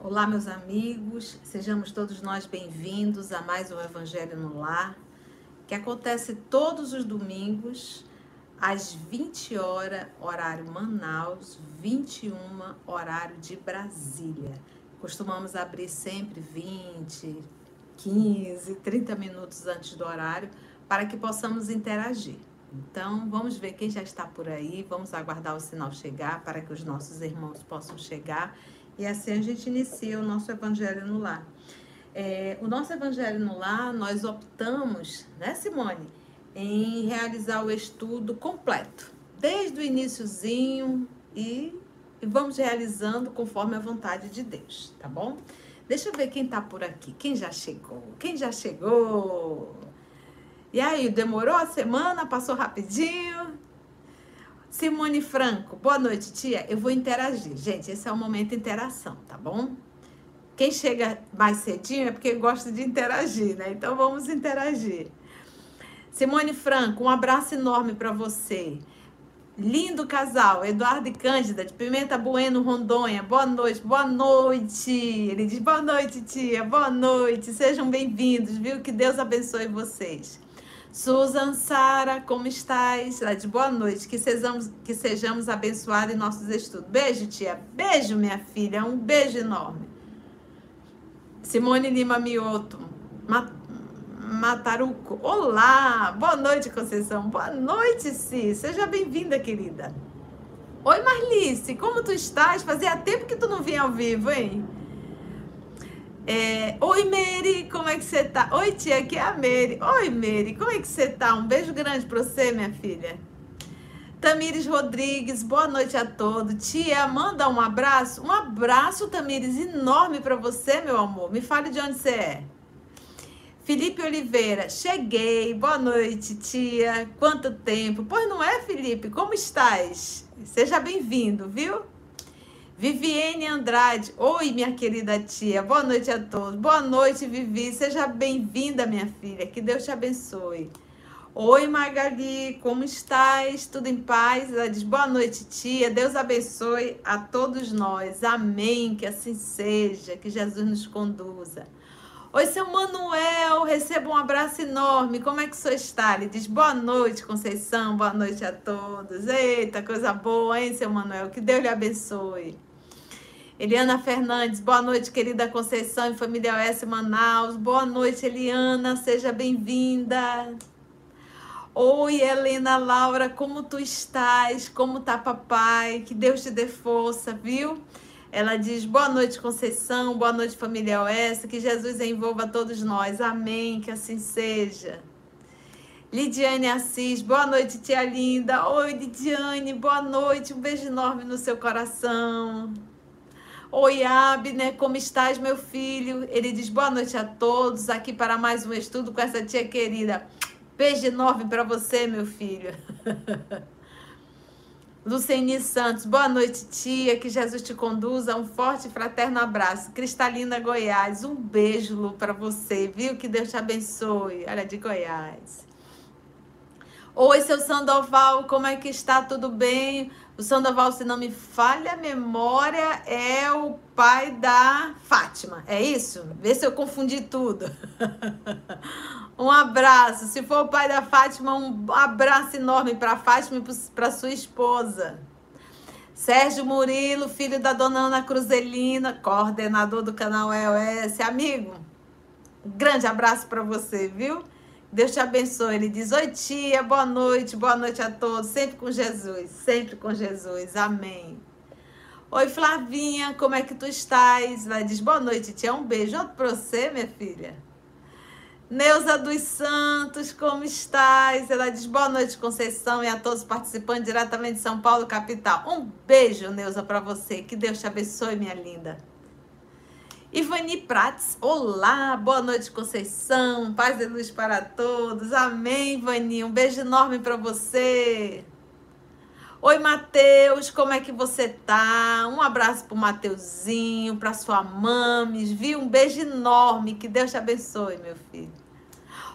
Olá, meus amigos, sejamos todos nós bem-vindos a mais um Evangelho no Lar, que acontece todos os domingos, às 20 horas, horário Manaus, 21 horário de Brasília. Costumamos abrir sempre 20, 15, 30 minutos antes do horário para que possamos interagir. Então, vamos ver quem já está por aí, vamos aguardar o sinal chegar para que os nossos irmãos possam chegar e assim a gente inicia o nosso Evangelho no Lar. É, o nosso Evangelho no Lar, nós optamos, né, Simone, em realizar o estudo completo, desde o iníciozinho e, e vamos realizando conforme a vontade de Deus, tá bom? Deixa eu ver quem tá por aqui, quem já chegou, quem já chegou. E aí, demorou a semana? Passou rapidinho? Simone Franco, boa noite, tia. Eu vou interagir. Gente, esse é o momento de interação, tá bom? Quem chega mais cedinho é porque gosta de interagir, né? Então vamos interagir. Simone Franco, um abraço enorme para você. Lindo casal, Eduardo e Cândida, de Pimenta Bueno, Rondônia. Boa noite, boa noite. Ele diz boa noite, tia, boa noite. Sejam bem-vindos, viu? Que Deus abençoe vocês. Susan Sara, como estás? Ela de boa noite, que sejamos, que sejamos abençoados em nossos estudos. Beijo, tia. Beijo, minha filha. Um beijo enorme. Simone Lima Mioto, Mataruco. Olá, boa noite, Conceição. Boa noite, Si. Seja bem-vinda, querida. Oi, Marlice, como tu estás? Fazia tempo que tu não vinha ao vivo, hein? É, Oi, Mary, como é que você tá? Oi, tia, aqui é a Mary. Oi, Mary, como é que você tá? Um beijo grande pra você, minha filha. Tamires Rodrigues, boa noite a todos. Tia, manda um abraço. Um abraço, Tamires, enorme para você, meu amor. Me fale de onde você é. Felipe Oliveira, cheguei. Boa noite, tia. Quanto tempo? Pois não é, Felipe? Como estás? Seja bem-vindo, viu? Viviane Andrade, oi minha querida tia, boa noite a todos. Boa noite, Vivi, seja bem-vinda, minha filha, que Deus te abençoe. Oi, Magali, como estás? Tudo em paz? Ela diz boa noite, tia, Deus abençoe a todos nós, amém, que assim seja, que Jesus nos conduza. Oi, seu Manuel, receba um abraço enorme. Como é que senhor está? Ele diz boa noite, Conceição, boa noite a todos. Eita, coisa boa, hein, seu Manuel? Que Deus lhe abençoe. Eliana Fernandes, boa noite, querida Conceição e família OS Manaus. Boa noite, Eliana, seja bem-vinda. Oi, Helena Laura, como tu estás? Como tá papai? Que Deus te dê força, viu? Ela diz: Boa noite, Conceição, boa noite, família OS, que Jesus envolva todos nós. Amém, que assim seja. Lidiane Assis, boa noite, tia linda. Oi, Lidiane, boa noite, um beijo enorme no seu coração. Oi, Abner, como estás, meu filho? Ele diz boa noite a todos, aqui para mais um estudo com essa tia querida. Beijo enorme para você, meu filho. Luceni Santos, boa noite, tia. Que Jesus te conduza. Um forte e fraterno abraço. Cristalina Goiás, um beijo, Lu, para você, viu? Que Deus te abençoe. Olha, de Goiás. Oi, seu Sandoval, como é que está? Tudo bem? O Sandoval, se não me falha a memória, é o pai da Fátima. É isso? Vê se eu confundi tudo. um abraço. Se for o pai da Fátima, um abraço enorme para Fátima e para sua esposa. Sérgio Murilo, filho da dona Ana Cruzelina, coordenador do canal EOS. Amigo, um grande abraço para você, viu? Deus te abençoe. Ele diz: Oi, tia, boa noite, boa noite a todos. Sempre com Jesus, sempre com Jesus. Amém. Oi, Flavinha, como é que tu estás? Ela diz: Boa noite, tia. Um beijo. Pra você, minha filha. Neuza dos Santos, como estás? Ela diz boa noite, Conceição, e a todos participando diretamente de São Paulo, capital. Um beijo, Neuza, para você. Que Deus te abençoe, minha linda. Ivani Prates, olá, boa noite, Conceição, paz e luz para todos, amém, Ivani, um beijo enorme para você. Oi, Matheus, como é que você tá? Um abraço pro Mateuzinho, pra sua mames, viu? Um beijo enorme, que Deus te abençoe, meu filho.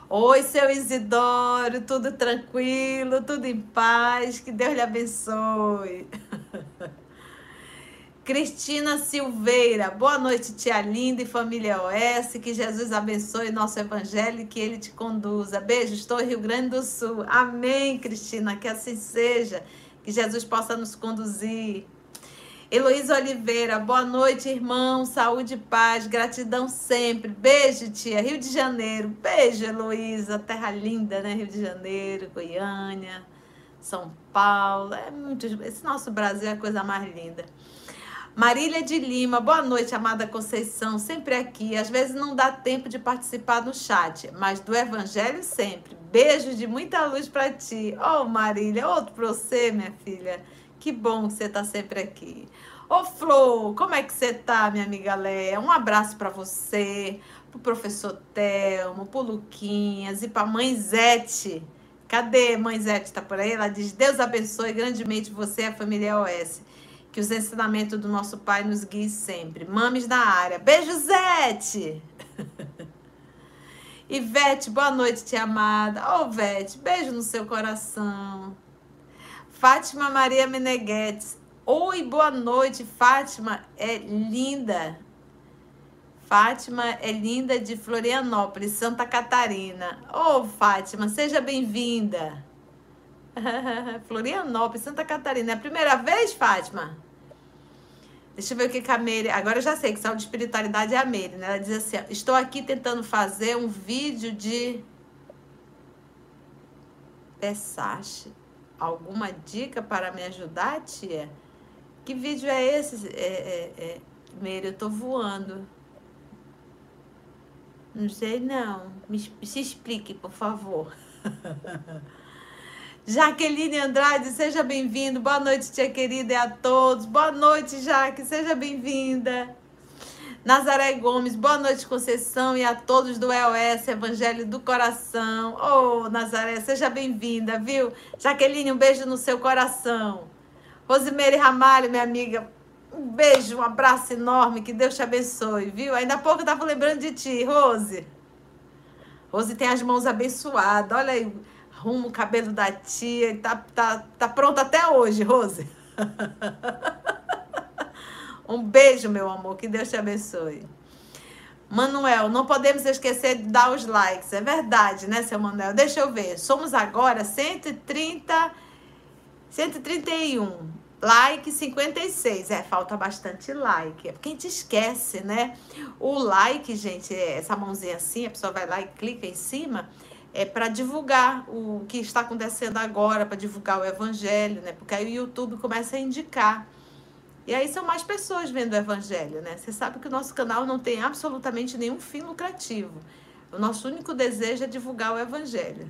Oi, seu Isidoro, tudo tranquilo, tudo em paz, que Deus lhe abençoe. Cristina Silveira, boa noite, tia linda e família OS. Que Jesus abençoe nosso evangelho e que ele te conduza. Beijo, estou Rio Grande do Sul. Amém, Cristina, que assim seja. Que Jesus possa nos conduzir. Heloísa Oliveira, boa noite, irmão. Saúde e paz, gratidão sempre. Beijo, tia. Rio de Janeiro. Beijo, Heloísa. Terra linda, né? Rio de Janeiro, Goiânia, São Paulo. É muito. Esse nosso Brasil é a coisa mais linda. Marília de Lima, boa noite, amada Conceição, sempre aqui. Às vezes não dá tempo de participar no chat, mas do Evangelho sempre. Beijo de muita luz para ti. Oh, Marília, outro para você, minha filha. Que bom que você está sempre aqui. Ô, oh, Flor, como é que você tá, minha amiga Léa? Um abraço para você, pro professor Telmo, pro Luquinhas e pra mãe Zete. Cadê mãe Zete? Tá por aí? Ela diz: Deus abençoe grandemente você e a família OS. Que os ensinamentos do nosso Pai nos guiem sempre. Mames na área. Beijo, Zete! Ivete, boa noite, tia amada. Ô, oh, Vete, beijo no seu coração. Fátima Maria Meneghetes. Oi, boa noite. Fátima é linda. Fátima é linda de Florianópolis, Santa Catarina. Ô, oh, Fátima, seja bem-vinda. Florianópolis, Santa Catarina. É a primeira vez, Fátima? Deixa eu ver o que, que a Meire. Agora eu já sei que saúde de espiritualidade é a Meire, né? Ela diz assim: estou aqui tentando fazer um vídeo de. Versace. Alguma dica para me ajudar, tia? Que vídeo é esse, é, é, é... Meire? Eu tô voando. Não sei, não. Me, se explique, por favor. Jaqueline Andrade, seja bem-vindo. Boa noite, tia querida, e a todos. Boa noite, Jaque, seja bem-vinda. Nazaré Gomes, boa noite, Conceição, e a todos do EOS, Evangelho do Coração. Ô, oh, Nazaré, seja bem-vinda, viu? Jaqueline, um beijo no seu coração. Rosimeire Ramalho, minha amiga, um beijo, um abraço enorme, que Deus te abençoe, viu? Ainda há pouco eu tava lembrando de ti, Rose. Rose tem as mãos abençoadas, olha aí arruma o cabelo da tia. Tá, tá, tá pronta até hoje, Rose. um beijo, meu amor. Que Deus te abençoe. Manuel, não podemos esquecer de dar os likes. É verdade, né, seu Manuel? Deixa eu ver. Somos agora 130, 131. Like 56. É, falta bastante like. É porque a gente esquece, né? O like, gente, é essa mãozinha assim, a pessoa vai lá e clica em cima é para divulgar o que está acontecendo agora, para divulgar o evangelho, né? Porque aí o YouTube começa a indicar. E aí são mais pessoas vendo o evangelho, né? Você sabe que o nosso canal não tem absolutamente nenhum fim lucrativo. O nosso único desejo é divulgar o evangelho.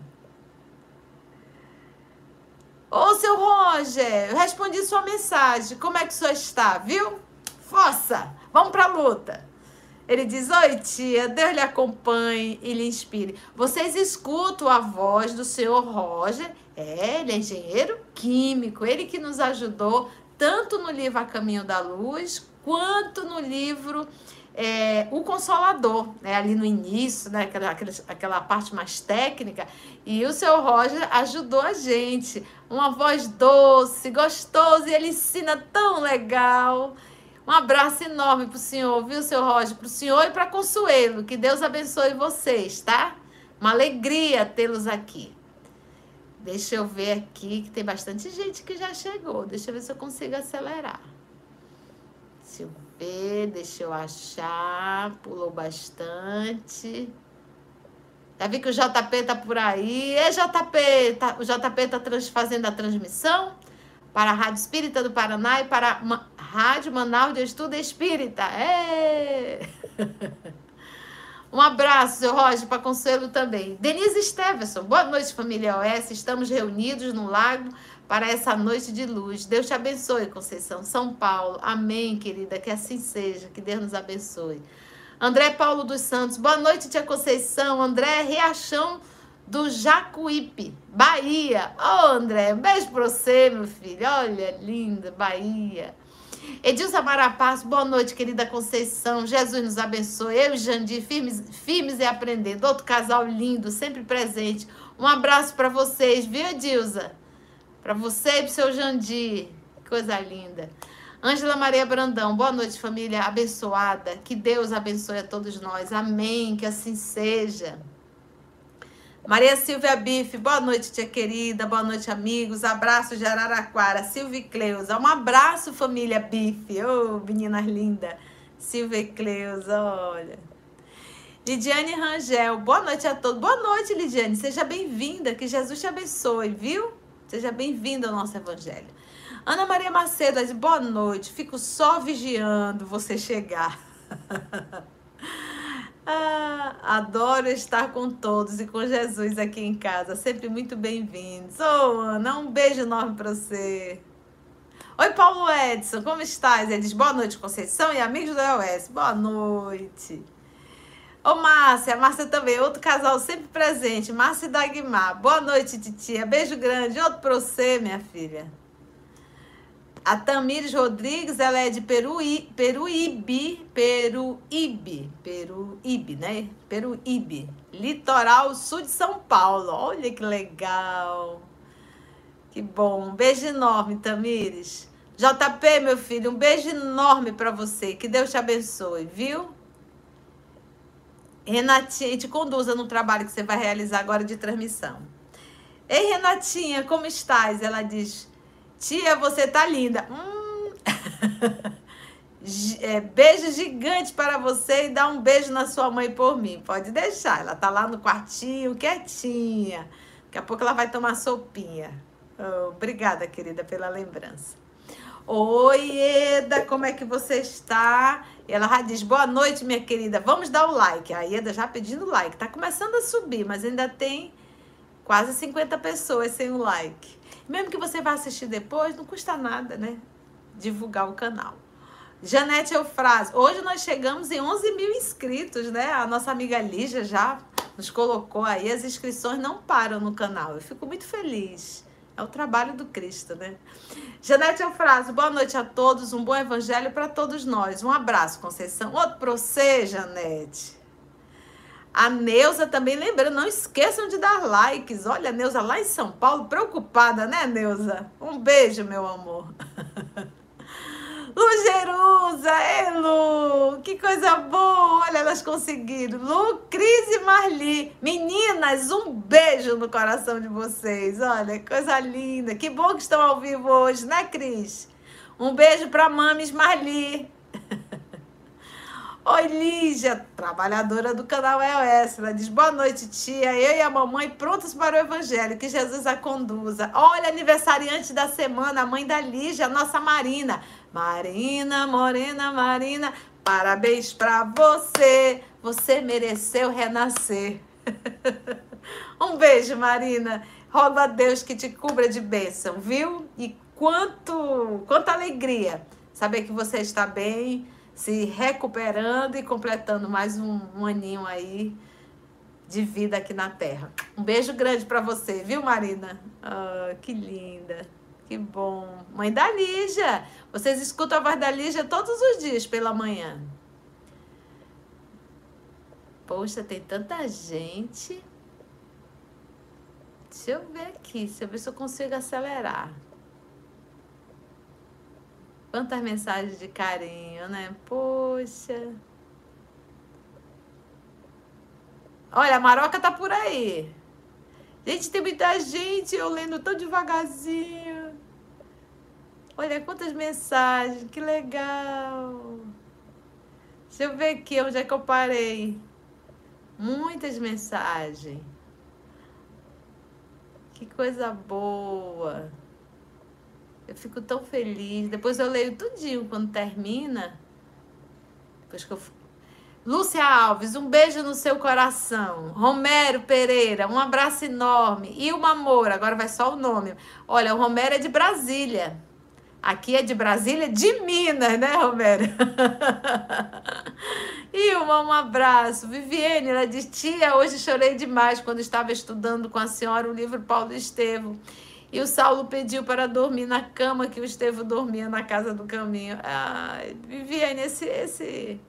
Ô, seu Roger, eu respondi sua mensagem. Como é que o senhor está, viu? Força! Vamos para a luta! Ele diz: Oi, tia, Deus lhe acompanhe e lhe inspire. Vocês escutam a voz do senhor Roger? É, ele é engenheiro químico, ele que nos ajudou tanto no livro A Caminho da Luz, quanto no livro é, O Consolador, né? ali no início, né? aquela, aquela, aquela parte mais técnica. E o seu Roger ajudou a gente. Uma voz doce, gostosa, e ele ensina tão legal. Um abraço enorme para o senhor, viu, seu Roger? Para o senhor e para Consuelo. Que Deus abençoe vocês, tá? Uma alegria tê-los aqui. Deixa eu ver aqui, que tem bastante gente que já chegou. Deixa eu ver se eu consigo acelerar. Deixa eu ver, deixa eu achar. Pulou bastante. Já vi que o JP tá por aí. E JP, tá, o JP tá fazendo a transmissão para a Rádio Espírita do Paraná e para a Rádio Manaus de Estudo Espírita. É! Um abraço, seu Roger, para Consuelo também. Denise Stevenson, boa noite, família OS. Estamos reunidos no lago para essa noite de luz. Deus te abençoe, Conceição. São Paulo. Amém, querida. Que assim seja. Que Deus nos abençoe. André Paulo dos Santos, boa noite, tia Conceição. André Riachão do Jacuípe, Bahia. Ô, oh, André, um beijo pra você, meu filho. Olha, linda, Bahia. Edilza Marapaz, boa noite, querida Conceição. Jesus nos abençoe. Eu e Jandir, firmes, firmes e aprendendo. Outro casal lindo, sempre presente. Um abraço para vocês, viu, Edilza? Para você e pro seu Jandir. Coisa linda. Ângela Maria Brandão, boa noite, família abençoada. Que Deus abençoe a todos nós. Amém. Que assim seja. Maria Silvia Bife, boa noite, tia querida, boa noite, amigos. Abraço de Araraquara. Silvia Cleusa, um abraço, família Bife. Ô, oh, meninas lindas. Silvia Cleusa, olha. Lidiane Rangel, boa noite a todos. Boa noite, Lidiane. Seja bem-vinda. Que Jesus te abençoe, viu? Seja bem-vinda ao nosso evangelho. Ana Maria Macedo boa noite. Fico só vigiando você chegar. Ah, adoro estar com todos e com Jesus aqui em casa. Sempre muito bem-vindos. Ô, oh, Ana, um beijo enorme para você. Oi, Paulo Edson, como estás? Ele diz boa noite, Conceição e amigos do EOS. Boa noite. Ô, Márcia, Márcia também, outro casal sempre presente. Márcia e Dagmar. Boa noite, titia. Beijo grande. Outro para você, minha filha. A Tamires Rodrigues, ela é de Peruí, Peruíbe, Peruíbe, Peruíbe, né? Peruíbe, litoral sul de São Paulo. Olha que legal. Que bom. Um beijo enorme, Tamires. JP, meu filho, um beijo enorme para você. Que Deus te abençoe, viu? Renatinha, te conduza no trabalho que você vai realizar agora de transmissão. Ei, Renatinha, como estás? Ela diz: Tia, você tá linda. Hum. é, beijo gigante para você e dá um beijo na sua mãe por mim. Pode deixar. Ela tá lá no quartinho, quietinha. Daqui a pouco ela vai tomar sopinha. Oh, obrigada, querida, pela lembrança. Oi, Eda, como é que você está? Ela já diz, boa noite, minha querida. Vamos dar o like. A Eda já pedindo like. Tá começando a subir, mas ainda tem quase 50 pessoas sem o like. Mesmo que você vá assistir depois, não custa nada, né? Divulgar o canal. Janete Eufrásio, hoje nós chegamos em 11 mil inscritos, né? A nossa amiga Lígia já nos colocou aí, as inscrições não param no canal. Eu fico muito feliz. É o trabalho do Cristo, né? Janete Eufrásio, boa noite a todos, um bom evangelho para todos nós. Um abraço, Conceição. Outro para você, Janete. A Neuza também lembrando, não esqueçam de dar likes. Olha, a Neuza lá em São Paulo, preocupada, né, Neuza? Um beijo, meu amor. Lu Jerusa, ei Lu, que coisa boa, olha, elas conseguiram. Lu, Cris e Marli, meninas, um beijo no coração de vocês, olha, coisa linda. Que bom que estão ao vivo hoje, né, Cris? Um beijo para Mames Marli. Oi, Lígia, trabalhadora do canal EOS. Ela diz: Boa noite, tia. Eu e a mamãe prontos para o evangelho. Que Jesus a conduza. Olha, aniversariante da semana, a mãe da Lígia, nossa Marina. Marina, Morena, Marina, parabéns para você. Você mereceu renascer. um beijo, Marina. Rogo a Deus que te cubra de bênção, viu? E quanto, quanta alegria saber que você está bem se recuperando e completando mais um, um aninho aí de vida aqui na Terra. Um beijo grande para você, viu, Marina? Oh, que linda, que bom. Mãe da Lígia, vocês escutam a voz da Lígia todos os dias pela manhã. Poxa, tem tanta gente. Deixa eu ver aqui, deixa eu ver se eu consigo acelerar. Quantas mensagens de carinho, né? Poxa. Olha, a Maroca tá por aí. Gente, tem muita gente, eu lendo tão devagarzinho. Olha quantas mensagens, que legal. Deixa eu ver aqui onde é que eu parei. Muitas mensagens. Que coisa boa. Eu fico tão feliz. Depois eu leio tudinho quando termina. Depois que eu Lúcia Alves, um beijo no seu coração. Romero Pereira, um abraço enorme. E o Moura, agora vai só o nome. Olha, o Romero é de Brasília. Aqui é de Brasília, de Minas, né, Romero? amor, um abraço. Viviane, ela diz: Tia, hoje chorei demais quando estava estudando com a senhora o livro Paulo Estevo. E o Saulo pediu para dormir na cama que o Estevo dormia na casa do caminho. Ai, Viviane, esse, esse,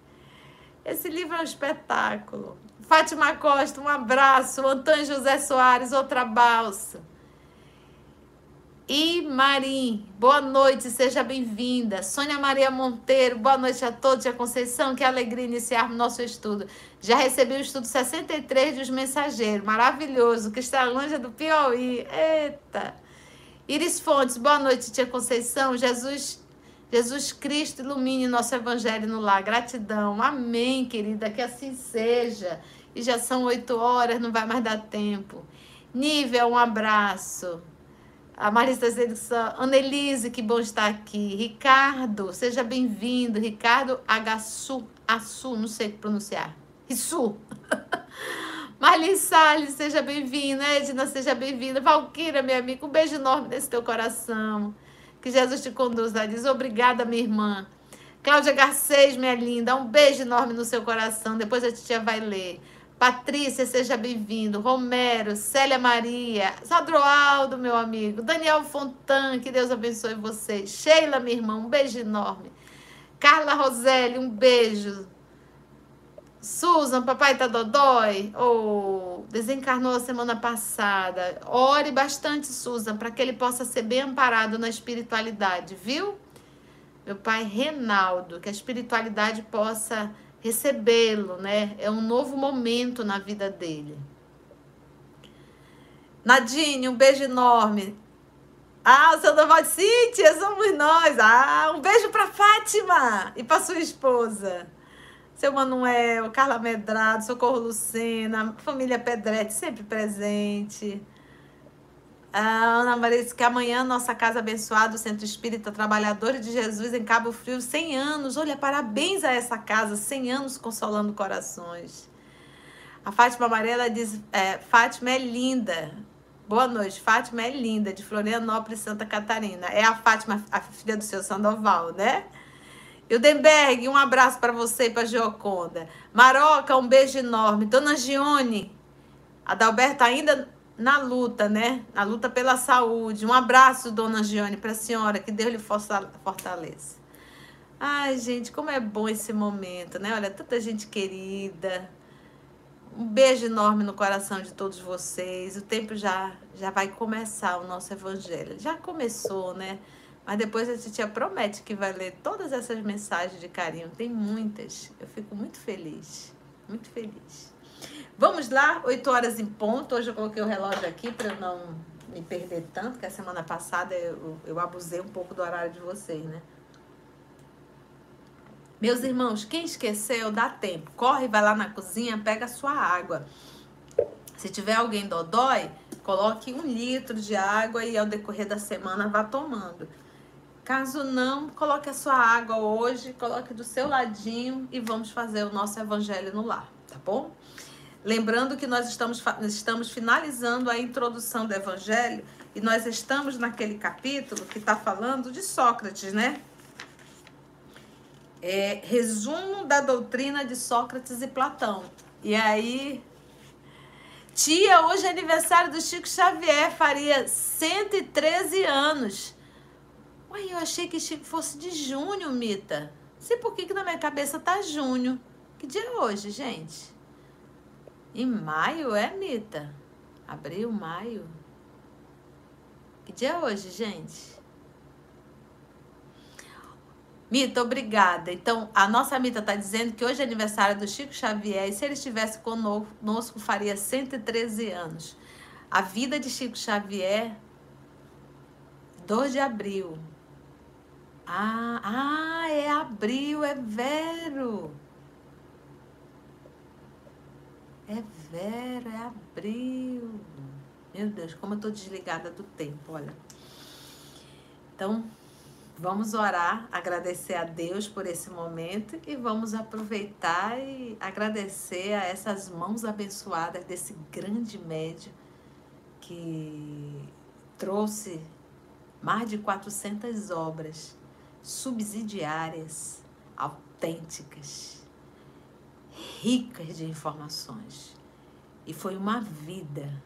esse livro é um espetáculo. Fátima Costa, um abraço. Antônio José Soares, outra balsa. E Marim, boa noite, seja bem-vinda. Sônia Maria Monteiro, boa noite a todos. A Conceição, que alegria iniciarmos nosso estudo. Já recebi o estudo 63 dos Mensageiros, maravilhoso. Cristalândia do Piauí, eita. Iris Fontes, boa noite, tia Conceição. Jesus, Jesus Cristo ilumine nosso evangelho no lar. Gratidão. Amém, querida, que assim seja. E já são oito horas, não vai mais dar tempo. Nível, um abraço. A Marisa Zedson, Annelise, que bom estar aqui. Ricardo, seja bem-vindo. Ricardo Agassu, Assu, não sei pronunciar. Rissu. Marlene Salles, seja bem-vinda. Edna, seja bem-vinda. Valquíria, minha amiga, um beijo enorme nesse teu coração. Que Jesus te conduza. Diz obrigada, minha irmã. Cláudia Garcês, minha linda, um beijo enorme no seu coração. Depois a titia vai ler. Patrícia, seja bem-vindo. Romero, Célia Maria, Sadroaldo, meu amigo. Daniel Fontan, que Deus abençoe vocês. Sheila, minha irmã, um beijo enorme. Carla Roselli, um beijo. Susan, papai tá dodói? Ou oh, desencarnou a semana passada. Ore bastante, Susan, para que ele possa ser bem amparado na espiritualidade, viu? Meu pai Renaldo, que a espiritualidade possa recebê-lo, né? É um novo momento na vida dele. Nadine, um beijo enorme. Ah, o Sandoval de Cíntia, somos nós. Ah, um beijo para Fátima e para sua esposa. Seu Manuel, Carla Medrado, Socorro Lucena, família Pedretti sempre presente. A Ana disse que amanhã nossa casa abençoada, o Centro Espírita Trabalhadores de Jesus em Cabo Frio, 100 anos. Olha, parabéns a essa casa, 100 anos consolando corações. A Fátima Amarela diz: é, Fátima é linda. Boa noite, Fátima é linda, de Florianópolis, Santa Catarina. É a Fátima, a filha do seu Sandoval, né? Hildenberg, um abraço para você e para Gioconda. Maroca, um beijo enorme. Dona Gione, Adalberto ainda na luta, né? Na luta pela saúde. Um abraço, dona Gione, para a senhora, que Deus lhe fortaleça. Ai, gente, como é bom esse momento, né? Olha, tanta gente querida. Um beijo enorme no coração de todos vocês. O tempo já já vai começar o nosso evangelho. Já começou, né? Mas depois a gente promete que vai ler todas essas mensagens de carinho. Tem muitas. Eu fico muito feliz. Muito feliz. Vamos lá, 8 horas em ponto. Hoje eu coloquei o relógio aqui para eu não me perder tanto, que a semana passada eu, eu abusei um pouco do horário de vocês, né? Meus irmãos, quem esqueceu, dá tempo. Corre, vai lá na cozinha, pega a sua água. Se tiver alguém dodói, coloque um litro de água e ao decorrer da semana vá tomando. Caso não, coloque a sua água hoje, coloque do seu ladinho e vamos fazer o nosso evangelho no lar, tá bom? Lembrando que nós estamos, estamos finalizando a introdução do Evangelho e nós estamos naquele capítulo que está falando de Sócrates, né? É, resumo da doutrina de Sócrates e Platão. E aí, tia, hoje é aniversário do Chico Xavier, faria 113 anos. Uai, eu achei que Chico fosse de junho, Mita. Sei por que, que na minha cabeça tá junho. Que dia é hoje, gente? Em maio, é, Mita? Abril, maio. Que dia é hoje, gente? Mita, obrigada. Então, a nossa Mita está dizendo que hoje é aniversário do Chico Xavier e se ele estivesse conosco, faria 113 anos. A vida de Chico Xavier, 2 de abril. Ah, ah, é abril, é vero. É Vera, é abril. Meu Deus, como eu tô desligada do tempo, olha. Então, vamos orar, agradecer a Deus por esse momento e vamos aproveitar e agradecer a essas mãos abençoadas desse grande médio que trouxe mais de 400 obras subsidiárias, autênticas ricas de informações. E foi uma vida.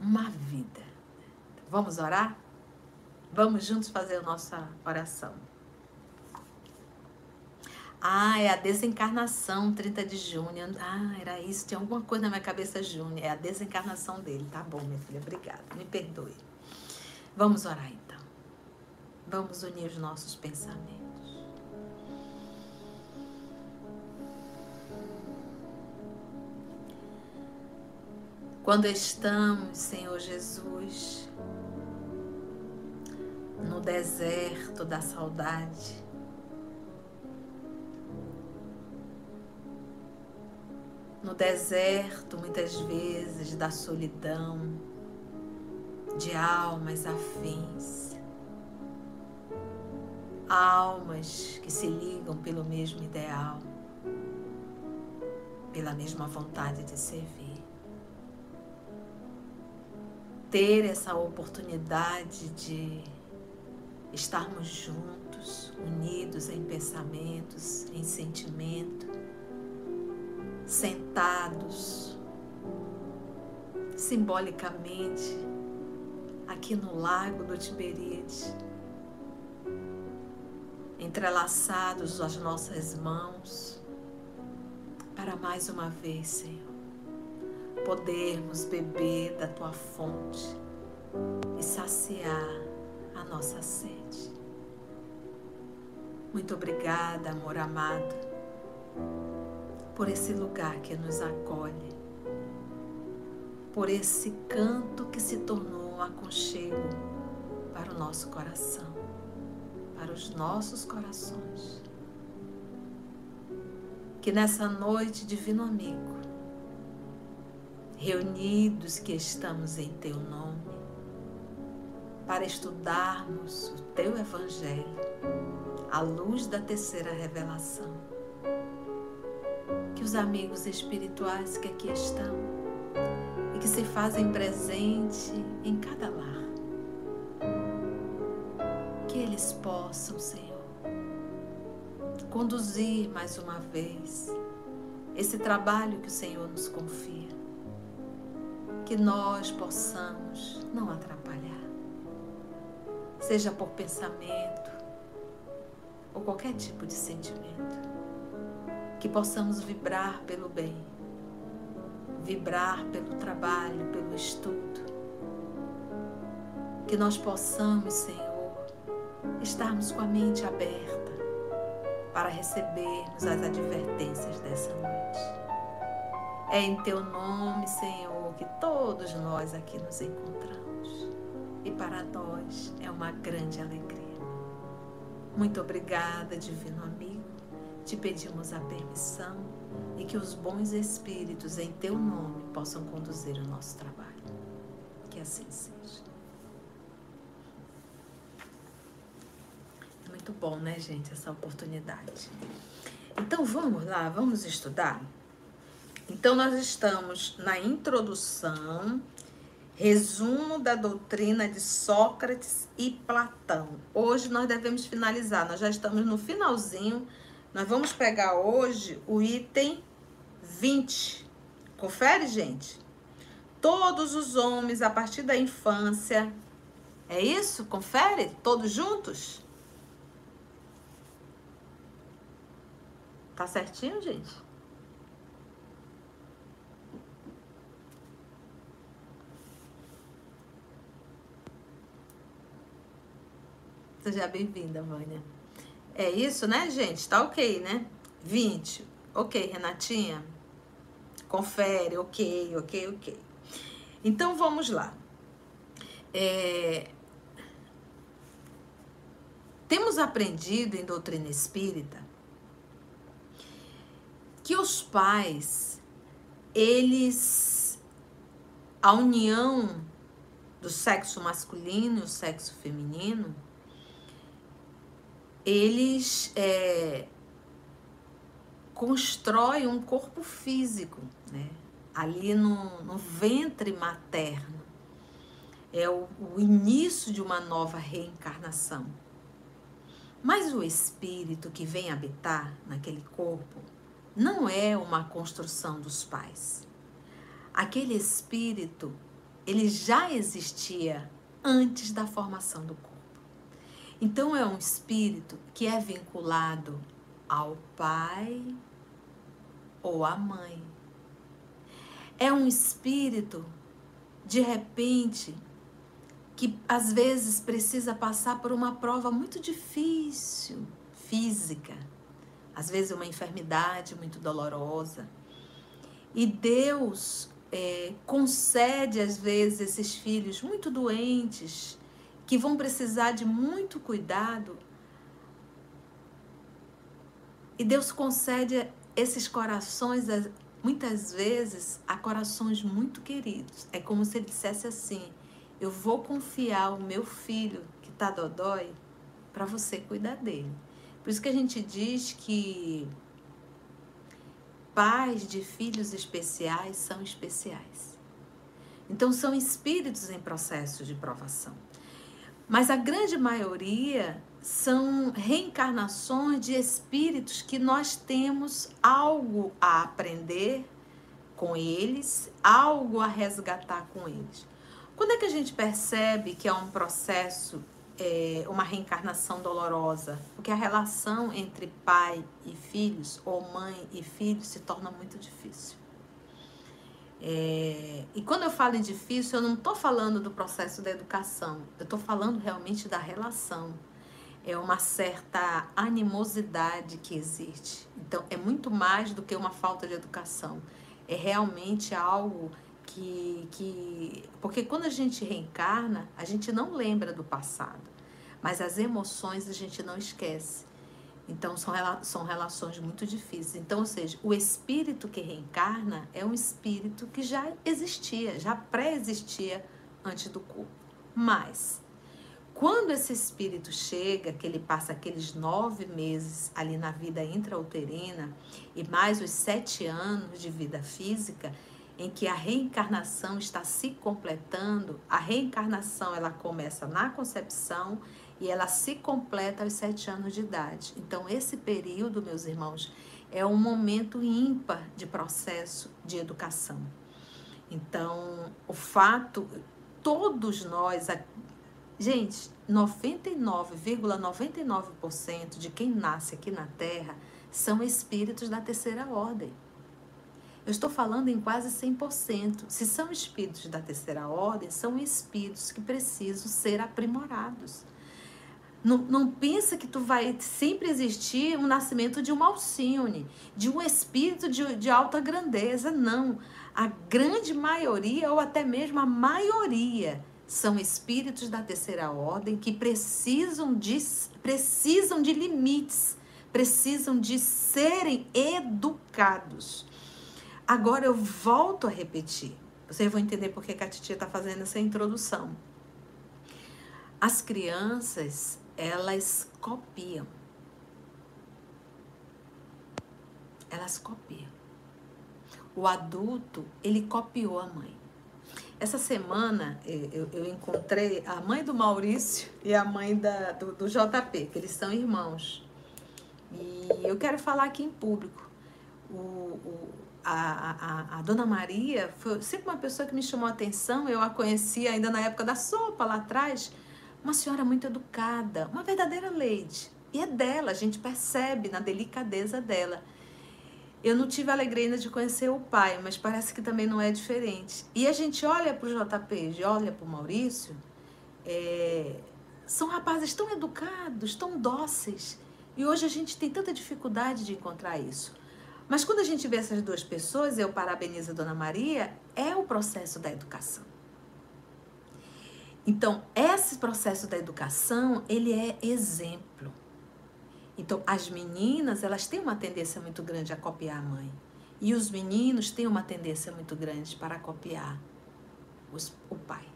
Uma vida. Vamos orar? Vamos juntos fazer a nossa oração. Ah, é a desencarnação, 30 de junho. Ah, era isso. Tinha alguma coisa na minha cabeça, junho. É a desencarnação dele. Tá bom, minha filha. Obrigada. Me perdoe. Vamos orar então. Vamos unir os nossos pensamentos. Quando estamos, Senhor Jesus, no deserto da saudade, no deserto, muitas vezes, da solidão, de almas afins, almas que se ligam pelo mesmo ideal, pela mesma vontade de servir. Ter essa oportunidade de estarmos juntos, unidos em pensamentos, em sentimento, sentados simbolicamente aqui no lago do Tiberíade, entrelaçados as nossas mãos, para mais uma vez, Senhor, podermos beber da tua fonte e saciar a nossa sede. Muito obrigada, amor amado por esse lugar que nos acolhe, por esse canto que se tornou um aconchego para o nosso coração, para os nossos corações. Que nessa noite, Divino Amigo, reunidos que estamos em Teu nome, para estudarmos o Teu Evangelho, à luz da terceira revelação, que os amigos espirituais que aqui estão e que se fazem presente em cada lar, que eles possam, Senhor, conduzir mais uma vez esse trabalho que o Senhor nos confia, que nós possamos não atrapalhar, seja por pensamento ou qualquer tipo de sentimento que possamos vibrar pelo bem, vibrar pelo trabalho, pelo estudo, que nós possamos, Senhor, estarmos com a mente aberta para recebermos as advertências dessa noite. É em Teu nome, Senhor, que todos nós aqui nos encontramos. E para nós é uma grande alegria. Muito obrigada, Divino Amigo te pedimos a permissão e que os bons espíritos em teu nome possam conduzir o nosso trabalho. Que assim seja. Muito bom, né, gente, essa oportunidade. Então vamos lá, vamos estudar? Então nós estamos na introdução, resumo da doutrina de Sócrates e Platão. Hoje nós devemos finalizar, nós já estamos no finalzinho nós vamos pegar hoje o item 20. Confere, gente? Todos os homens a partir da infância. É isso? Confere? Todos juntos? Tá certinho, gente? Seja bem-vinda, Vânia. É isso, né, gente? Tá ok, né? 20. Ok, Renatinha? Confere, ok, ok, ok. Então vamos lá. É... Temos aprendido em doutrina espírita os pais, eles, a união do sexo masculino e o sexo feminino, eles é, constroem um corpo físico, né? ali no, no ventre materno. É o, o início de uma nova reencarnação. Mas o espírito que vem habitar naquele corpo não é uma construção dos pais. Aquele espírito, ele já existia antes da formação do corpo. Então é um espírito que é vinculado ao pai ou à mãe. É um espírito, de repente, que às vezes precisa passar por uma prova muito difícil, física, às vezes uma enfermidade muito dolorosa. E Deus é, concede, às vezes, esses filhos muito doentes, que vão precisar de muito cuidado. E Deus concede esses corações, muitas vezes, a corações muito queridos. É como se ele dissesse assim: Eu vou confiar o meu filho que está dodói para você cuidar dele. Por isso que a gente diz que pais de filhos especiais são especiais. Então são espíritos em processo de provação. Mas a grande maioria são reencarnações de espíritos que nós temos algo a aprender com eles, algo a resgatar com eles. Quando é que a gente percebe que é um processo é, uma reencarnação dolorosa, porque a relação entre pai e filhos, ou mãe e filhos, se torna muito difícil. É, e quando eu falo em difícil, eu não estou falando do processo da educação, eu estou falando realmente da relação. É uma certa animosidade que existe. Então, é muito mais do que uma falta de educação. É realmente algo que, que. Porque quando a gente reencarna, a gente não lembra do passado, mas as emoções a gente não esquece. Então, são, são relações muito difíceis. Então, ou seja, o espírito que reencarna é um espírito que já existia, já pré-existia antes do corpo. Mas, quando esse espírito chega, que ele passa aqueles nove meses ali na vida intrauterina e mais os sete anos de vida física, em que a reencarnação está se completando, a reencarnação ela começa na concepção e ela se completa aos sete anos de idade. Então, esse período, meus irmãos, é um momento ímpar de processo de educação. Então, o fato, todos nós, gente, 99,99% ,99 de quem nasce aqui na Terra são espíritos da terceira ordem. Eu estou falando em quase 100%. Se são espíritos da terceira ordem, são espíritos que precisam ser aprimorados. Não, não pensa que tu vai sempre existir um nascimento de uma Alcione, de um espírito de, de alta grandeza. Não. A grande maioria, ou até mesmo a maioria, são espíritos da terceira ordem que precisam de, precisam de limites, precisam de serem educados. Agora eu volto a repetir. Vocês vão entender por que a titia está fazendo essa introdução. As crianças, elas copiam. Elas copiam. O adulto, ele copiou a mãe. Essa semana eu, eu encontrei a mãe do Maurício e a mãe da, do, do JP, que eles são irmãos. E eu quero falar aqui em público. O, o, a, a, a, Dona Maria foi sempre uma pessoa que me chamou a atenção. Eu a conheci ainda na época da sopa lá atrás. Uma senhora muito educada, uma verdadeira lady. E é dela, a gente percebe na delicadeza dela. Eu não tive a alegria de conhecer o pai, mas parece que também não é diferente. E a gente olha para o JP, olha para o Maurício, é, são rapazes tão educados, tão dóceis. E hoje a gente tem tanta dificuldade de encontrar isso. Mas quando a gente vê essas duas pessoas, eu parabenizo a Dona Maria, é o processo da educação. Então, esse processo da educação, ele é exemplo. Então, as meninas, elas têm uma tendência muito grande a copiar a mãe. E os meninos têm uma tendência muito grande para copiar os, o pai.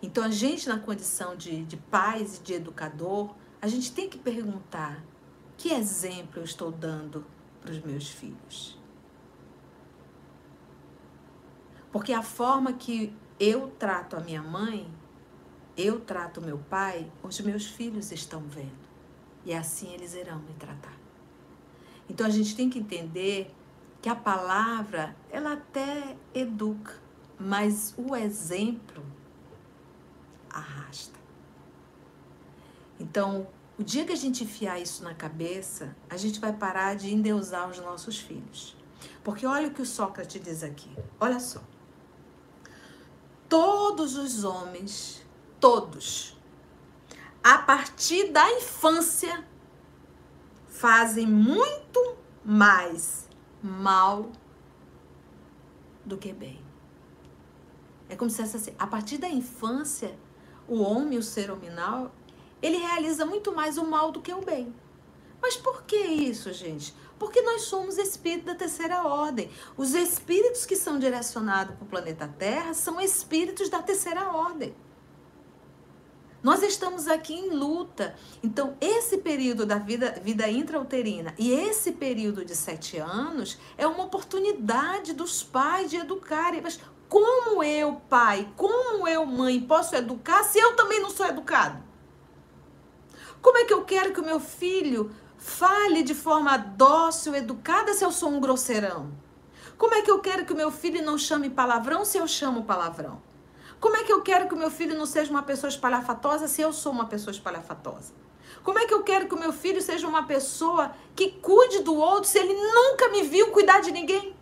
Então, a gente, na condição de, de pais e de educador, a gente tem que perguntar: que exemplo eu estou dando para os meus filhos. Porque a forma que eu trato a minha mãe, eu trato meu pai, os meus filhos estão vendo. E assim eles irão me tratar. Então a gente tem que entender que a palavra, ela até educa, mas o exemplo arrasta. Então, o dia que a gente enfiar isso na cabeça, a gente vai parar de endeusar os nossos filhos. Porque olha o que o Sócrates diz aqui. Olha só. Todos os homens, todos, a partir da infância, fazem muito mais mal do que bem. É como se fosse assim, a partir da infância, o homem, o ser hominal, ele realiza muito mais o mal do que o bem. Mas por que isso, gente? Porque nós somos espíritos da terceira ordem. Os espíritos que são direcionados para o planeta Terra são espíritos da terceira ordem. Nós estamos aqui em luta. Então, esse período da vida, vida intrauterina e esse período de sete anos é uma oportunidade dos pais de educarem. Mas como eu, pai, como eu, mãe, posso educar se eu também não sou educado? Como é que eu quero que o meu filho fale de forma dócil, educada, se eu sou um grosseirão? Como é que eu quero que o meu filho não chame palavrão se eu chamo palavrão? Como é que eu quero que o meu filho não seja uma pessoa espalhafatosa se eu sou uma pessoa espalhafatosa? Como é que eu quero que o meu filho seja uma pessoa que cuide do outro se ele nunca me viu cuidar de ninguém?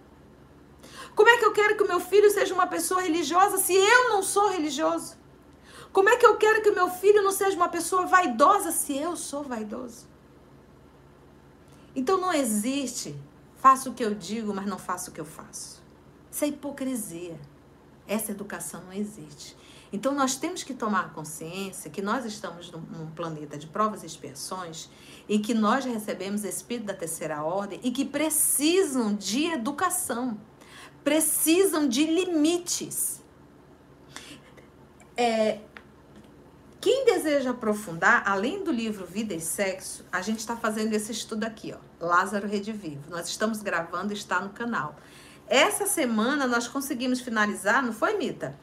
Como é que eu quero que o meu filho seja uma pessoa religiosa se eu não sou religioso? Como é que eu quero que o meu filho não seja uma pessoa vaidosa se eu sou vaidoso? Então não existe faço o que eu digo, mas não faço o que eu faço. Isso é hipocrisia. Essa educação não existe. Então nós temos que tomar consciência que nós estamos num, planeta de provas e expiações e que nós recebemos espírito da terceira ordem e que precisam de educação, precisam de limites. É, quem deseja aprofundar, além do livro Vida e Sexo, a gente está fazendo esse estudo aqui, ó, Lázaro Redivivo. Nós estamos gravando, está no canal. Essa semana nós conseguimos finalizar, não foi, Mita?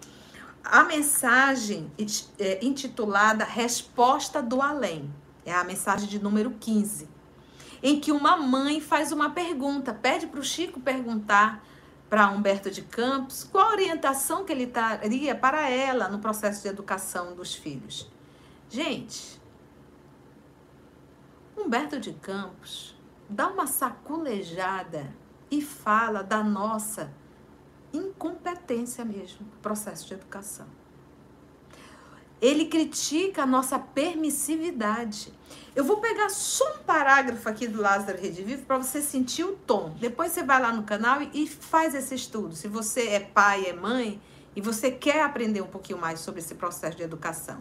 A mensagem é, intitulada Resposta do Além. É a mensagem de número 15. Em que uma mãe faz uma pergunta, pede para o Chico perguntar para Humberto de Campos qual a orientação que ele daria para ela no processo de educação dos filhos. Gente, Humberto de Campos dá uma saculejada e fala da nossa incompetência mesmo no processo de educação. Ele critica a nossa permissividade. Eu vou pegar só um parágrafo aqui do Lázaro Redivivo para você sentir o tom. Depois você vai lá no canal e faz esse estudo. Se você é pai, é mãe e você quer aprender um pouquinho mais sobre esse processo de educação.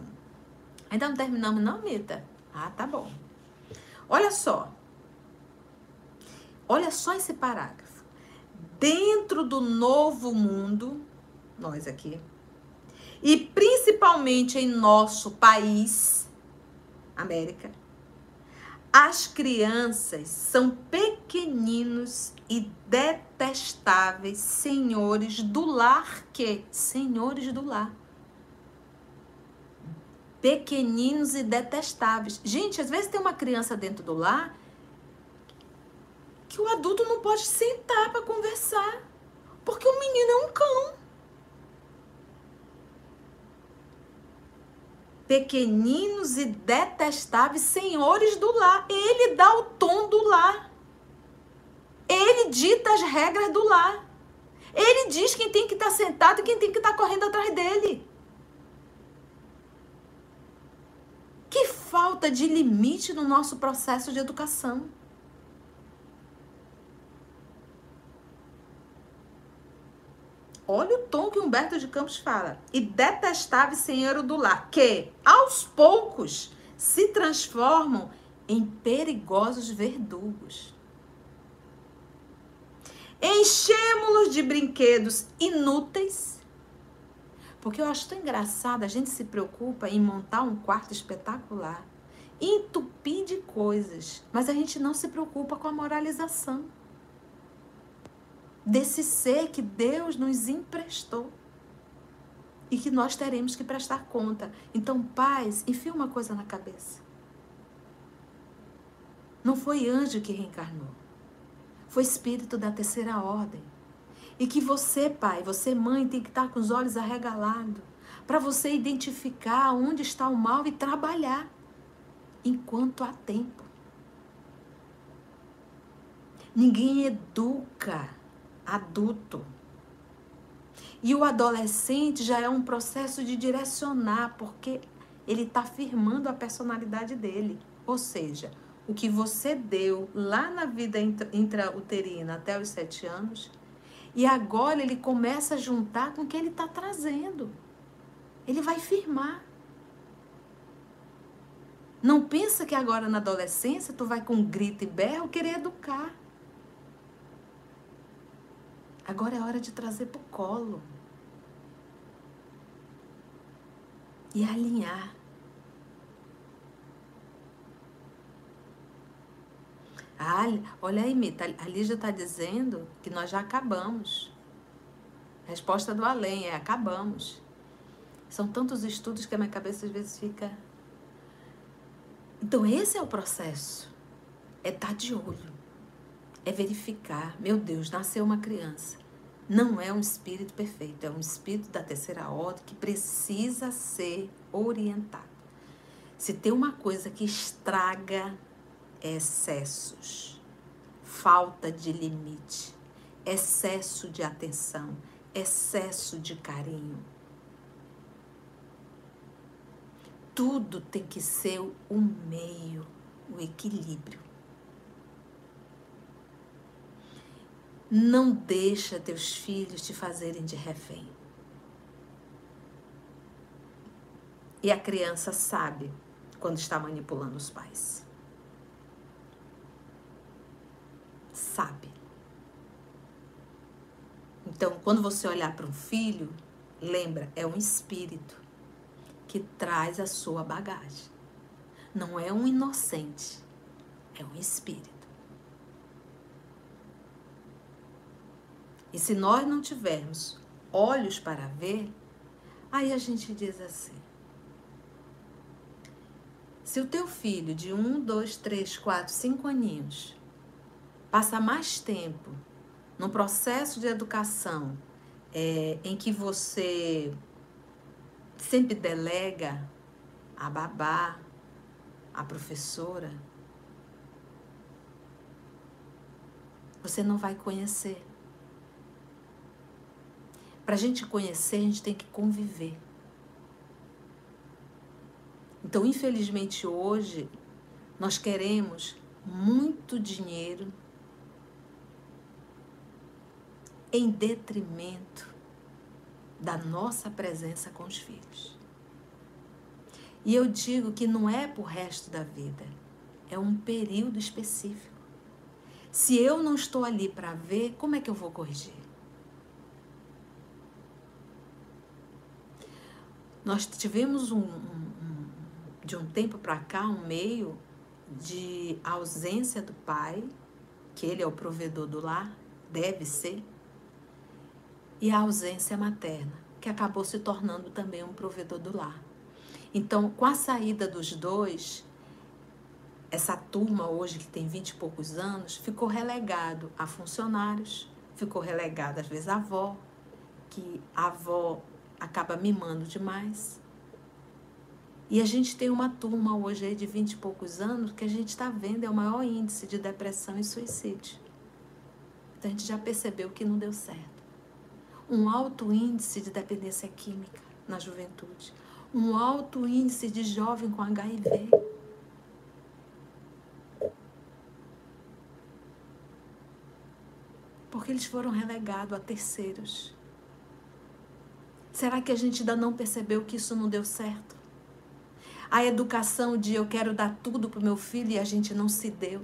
Ainda não terminamos, não, Mita? Ah, tá bom. Olha só. Olha só esse parágrafo. Dentro do novo mundo, nós aqui, e principalmente em nosso país, América, as crianças são pequeninos e detestáveis senhores do lar que senhores do lar. Pequeninos e detestáveis. Gente, às vezes tem uma criança dentro do lar que o adulto não pode sentar para conversar, porque o menino é um cão. Pequeninos e detestáveis senhores do lar. Ele dá o tom do lar. Ele dita as regras do lar. Ele diz quem tem que estar tá sentado e quem tem que estar tá correndo atrás dele. Que falta de limite no nosso processo de educação. Olha o tom que Humberto de Campos fala. E detestável senhor do lar, que aos poucos se transformam em perigosos verdugos. Enchemos-los de brinquedos inúteis. Porque eu acho tão engraçado, a gente se preocupa em montar um quarto espetacular, entupir de coisas, mas a gente não se preocupa com a moralização desse ser que Deus nos emprestou e que nós teremos que prestar conta. Então, paz, enfia uma coisa na cabeça. Não foi anjo que reencarnou. foi espírito da terceira ordem. E que você, pai, você, mãe, tem que estar com os olhos arregalados para você identificar onde está o mal e trabalhar enquanto há tempo. Ninguém educa adulto. E o adolescente já é um processo de direcionar, porque ele está firmando a personalidade dele. Ou seja, o que você deu lá na vida intrauterina até os sete anos, e agora ele começa a juntar com o que ele está trazendo. Ele vai firmar. Não pensa que agora na adolescência tu vai com grito e berro querer educar. Agora é hora de trazer para o colo. E alinhar. Ah, olha aí, Mita, a Lígia está dizendo que nós já acabamos. Resposta do além é acabamos. São tantos estudos que a minha cabeça às vezes fica. Então, esse é o processo. É estar tá de olho. É verificar. Meu Deus, nasceu uma criança. Não é um espírito perfeito, é um espírito da terceira ordem que precisa ser orientado. Se tem uma coisa que estraga excessos, falta de limite, excesso de atenção, excesso de carinho. Tudo tem que ser o meio, o equilíbrio. Não deixa teus filhos te fazerem de refém. E a criança sabe quando está manipulando os pais. sabe. Então, quando você olhar para um filho, lembra, é um espírito que traz a sua bagagem. Não é um inocente, é um espírito. E se nós não tivermos olhos para ver, aí a gente diz assim: se o teu filho de um, dois, três, quatro, cinco aninhos passa mais tempo no processo de educação é, em que você sempre delega a babá, a professora, você não vai conhecer. Para a gente conhecer, a gente tem que conviver. Então, infelizmente, hoje, nós queremos muito dinheiro em detrimento da nossa presença com os filhos. E eu digo que não é para o resto da vida, é um período específico. Se eu não estou ali para ver, como é que eu vou corrigir? Nós tivemos um, um, de um tempo para cá um meio de ausência do pai, que ele é o provedor do lar, deve ser e a ausência materna, que acabou se tornando também um provedor do lar. Então, com a saída dos dois, essa turma hoje que tem vinte e poucos anos ficou relegado a funcionários, ficou relegado às vezes a avó, que a avó acaba mimando demais. E a gente tem uma turma hoje aí de vinte e poucos anos que a gente está vendo é o maior índice de depressão e suicídio. Então a gente já percebeu que não deu certo um alto índice de dependência química na juventude, um alto índice de jovem com HIV. Porque eles foram relegados a terceiros. Será que a gente ainda não percebeu que isso não deu certo? A educação de eu quero dar tudo para o meu filho e a gente não se deu.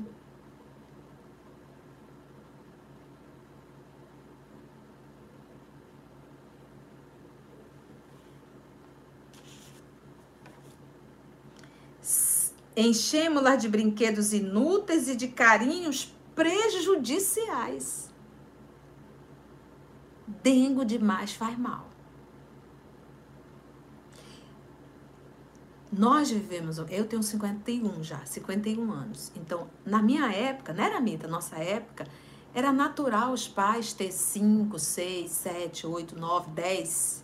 Enchemos-la de brinquedos inúteis e de carinhos prejudiciais. Dengo demais faz mal. Nós vivemos, eu tenho 51 já, 51 anos. Então, na minha época, não era minha, da nossa época, Era natural os pais ter cinco, seis, sete, oito, nove, dez.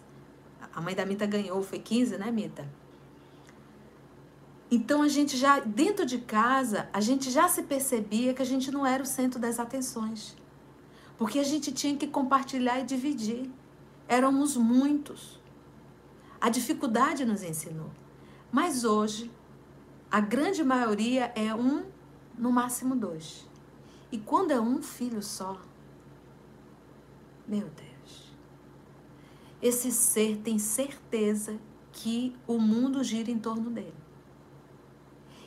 A mãe da Mita ganhou, foi 15, né, Mita? Então a gente já, dentro de casa, a gente já se percebia que a gente não era o centro das atenções. Porque a gente tinha que compartilhar e dividir. Éramos muitos. A dificuldade nos ensinou. Mas hoje, a grande maioria é um, no máximo dois. E quando é um filho só, meu Deus, esse ser tem certeza que o mundo gira em torno dele.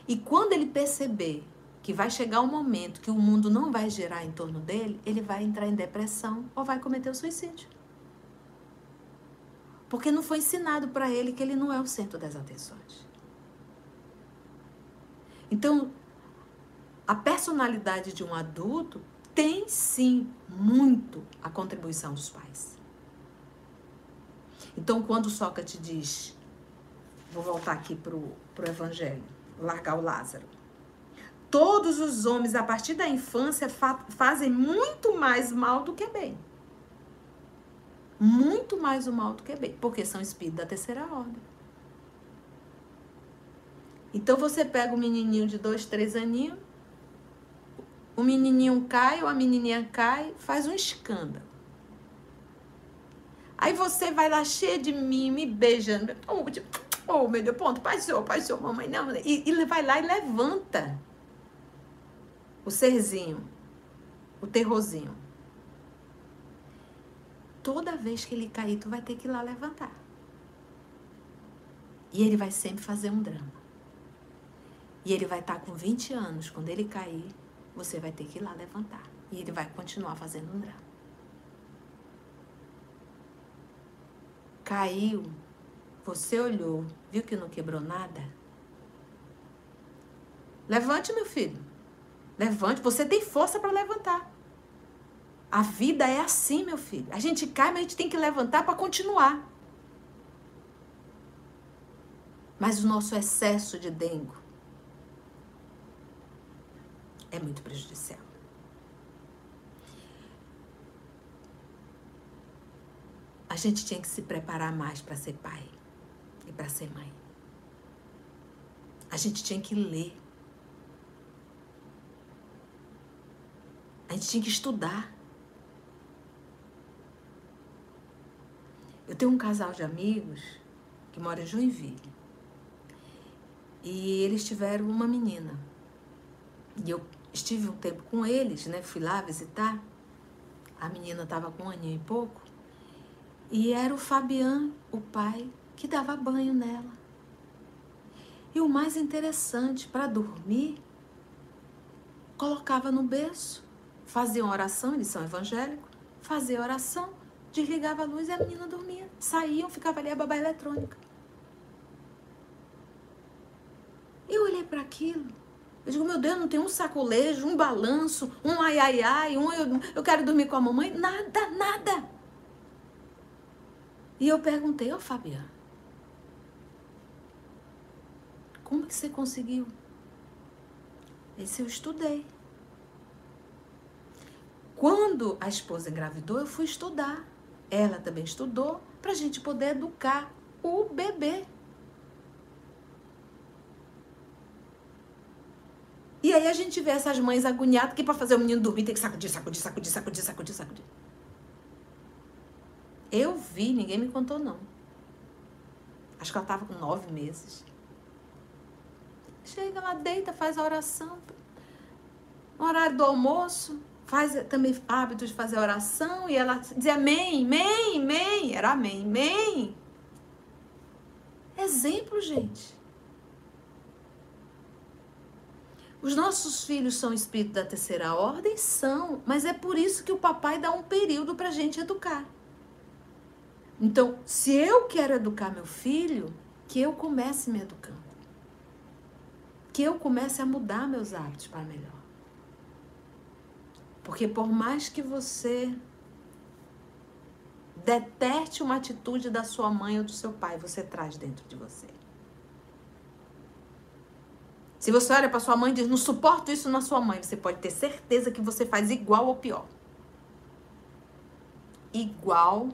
E quando ele perceber que vai chegar um momento que o mundo não vai girar em torno dele, ele vai entrar em depressão ou vai cometer o suicídio. Porque não foi ensinado para ele que ele não é o centro das atenções. Então, a personalidade de um adulto tem sim muito a contribuição dos pais. Então, quando Sócrates diz, vou voltar aqui para o Evangelho, largar o Lázaro. Todos os homens, a partir da infância, fa fazem muito mais mal do que bem. Muito mais o mal do que bem, porque são espíritos da terceira ordem. Então você pega o menininho de dois, três aninhos, o menininho cai ou a menininha cai, faz um escândalo. Aí você vai lá cheia de mim, me beijando. Oh, oh meu Deus, ponto, passou, passou, mamãe, não. E, e vai lá e levanta o serzinho, o terrorzinho. Toda vez que ele cair, tu vai ter que ir lá levantar. E ele vai sempre fazer um drama. E ele vai estar tá com 20 anos. Quando ele cair, você vai ter que ir lá levantar. E ele vai continuar fazendo um drama. Caiu, você olhou, viu que não quebrou nada? Levante, meu filho. Levante, você tem força para levantar. A vida é assim, meu filho. A gente cai, mas a gente tem que levantar para continuar. Mas o nosso excesso de dengo é muito prejudicial. A gente tinha que se preparar mais para ser pai e para ser mãe. A gente tinha que ler. A gente tinha que estudar. Eu tenho um casal de amigos que mora em Joinville. E eles tiveram uma menina. E eu estive um tempo com eles, né? Fui lá visitar. A menina estava com um aninho e pouco. E era o Fabian, o pai, que dava banho nela. E o mais interessante, para dormir, colocava no berço, fazia uma oração, eles são evangélicos, fazia oração, desligava a luz e a menina dormia. Saíam, ficava ali a babá eletrônica. Eu olhei para aquilo eu digo, meu Deus, não tem um sacolejo, um balanço, um ai, ai, ai, um eu, eu quero dormir com a mamãe. Nada, nada. E eu perguntei, ô oh, Fabiana, como que você conseguiu? Esse eu estudei. Quando a esposa engravidou, eu fui estudar. Ela também estudou para a gente poder educar o bebê. E aí a gente vê essas mães agoniadas que para fazer o menino dormir tem que sacudir, sacudir, sacudir, sacudir, sacudir, sacudir. Eu vi, ninguém me contou não. Acho que ela estava com nove meses. Chega lá, deita, faz a oração. No horário do almoço, faz também hábito de fazer oração. E ela dizia amém, amém, amém. Era amém, amém. Exemplo, gente. Os nossos filhos são espíritos da terceira ordem? São, mas é por isso que o papai dá um período para a gente educar. Então, se eu quero educar meu filho, que eu comece me educando. Que eu comece a mudar meus hábitos para melhor. Porque por mais que você deteste uma atitude da sua mãe ou do seu pai, você traz dentro de você. Se você olha para sua mãe e diz, não suporto isso na sua mãe, você pode ter certeza que você faz igual ou pior. Igual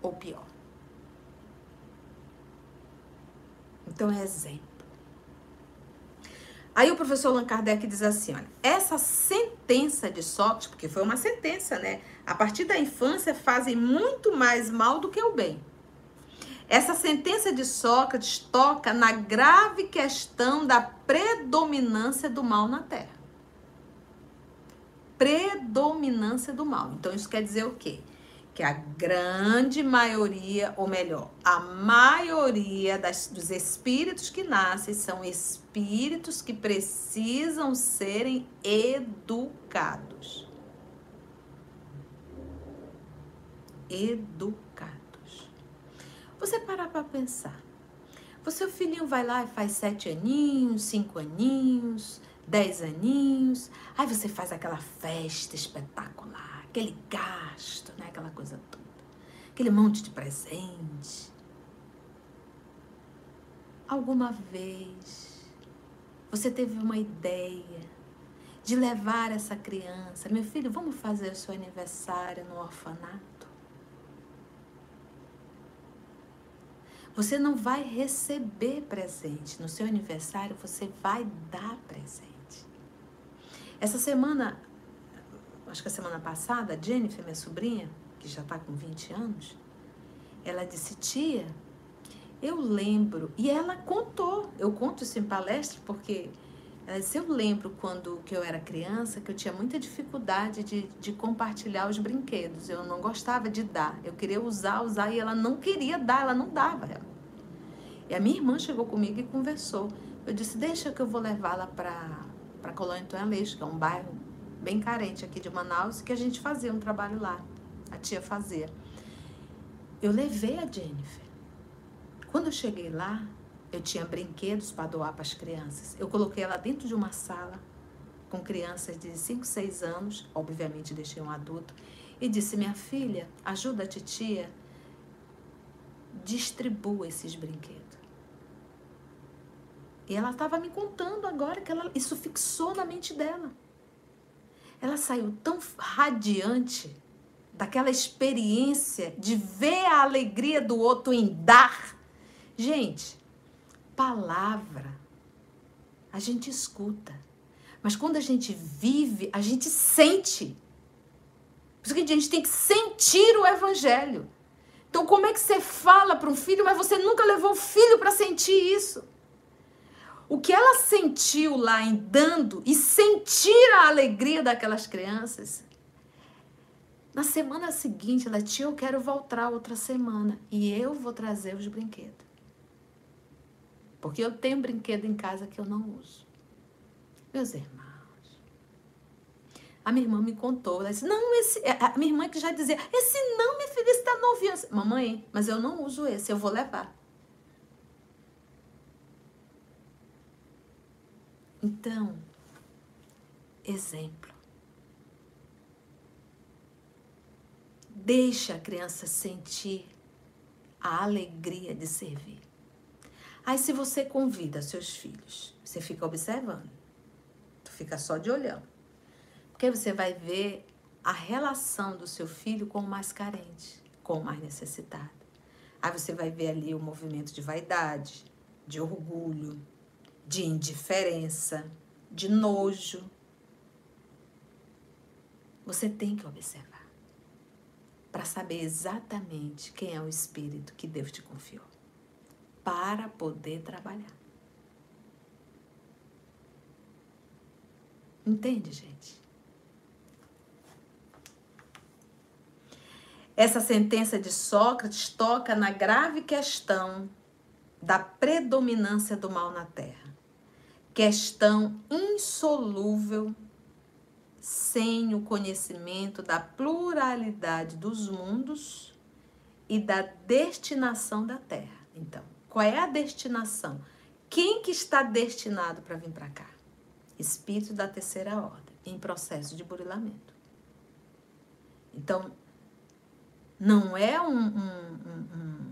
ou pior. Então é exemplo. Aí o professor Allan Kardec diz assim, olha, essa sentença de Sócrates, porque foi uma sentença, né? A partir da infância fazem muito mais mal do que o bem. Essa sentença de Sócrates toca na grave questão da predominância do mal na Terra. Predominância do mal. Então isso quer dizer o quê? Que a grande maioria, ou melhor, a maioria das, dos espíritos que nascem são espíritos que precisam serem educados. Educados. Você parar para pensar. O filhinho vai lá e faz sete aninhos, cinco aninhos, dez aninhos, aí você faz aquela festa espetacular aquele gasto, né? aquela coisa toda, aquele monte de presente. Alguma vez você teve uma ideia de levar essa criança, meu filho, vamos fazer o seu aniversário no orfanato? Você não vai receber presente. No seu aniversário, você vai dar presente. Essa semana, acho que a semana passada, a Jennifer, minha sobrinha, que já está com 20 anos, ela disse, tia, eu lembro, e ela contou, eu conto isso em palestra porque ela disse, eu lembro quando que eu era criança que eu tinha muita dificuldade de, de compartilhar os brinquedos, eu não gostava de dar, eu queria usar, usar, e ela não queria dar, ela não dava. E a minha irmã chegou comigo e conversou. Eu disse, deixa que eu vou levá-la para Colônia Antônio Aleixo, que é um bairro bem carente aqui de Manaus, que a gente fazia um trabalho lá. A tia fazia. Eu levei a Jennifer. Quando eu cheguei lá, eu tinha brinquedos para doar para as crianças. Eu coloquei ela dentro de uma sala com crianças de 5, 6 anos, obviamente deixei um adulto, e disse: Minha filha, ajuda a titia, distribua esses brinquedos. E ela estava me contando agora que ela, isso fixou na mente dela ela saiu tão radiante daquela experiência de ver a alegria do outro em dar. Gente, palavra a gente escuta, mas quando a gente vive, a gente sente. Por isso que a gente tem que sentir o evangelho. Então, como é que você fala para um filho, mas você nunca levou o filho para sentir isso? O que ela sentiu lá em dando e sentir a alegria daquelas crianças. Na semana seguinte, ela, tia, eu quero voltar outra semana e eu vou trazer os brinquedos. Porque eu tenho brinquedo em casa que eu não uso. Meus irmãos. A minha irmã me contou, ela disse, não, esse. A minha irmã que já dizia, esse não, minha filha, esse tá novinho. Mamãe, mas eu não uso esse, eu vou levar. Então, exemplo. Deixa a criança sentir a alegria de servir. Aí, se você convida seus filhos, você fica observando, tu fica só de olhando, porque você vai ver a relação do seu filho com o mais carente, com o mais necessitado. Aí você vai ver ali o movimento de vaidade, de orgulho, de indiferença, de nojo. Você tem que observar para saber exatamente quem é o espírito que Deus te confiou para poder trabalhar. Entende, gente? Essa sentença de Sócrates toca na grave questão da predominância do mal na Terra questão insolúvel sem o conhecimento da pluralidade dos mundos e da destinação da Terra. Então, qual é a destinação? Quem que está destinado para vir para cá? Espírito da terceira ordem, em processo de burilamento. Então, não é um, um, um,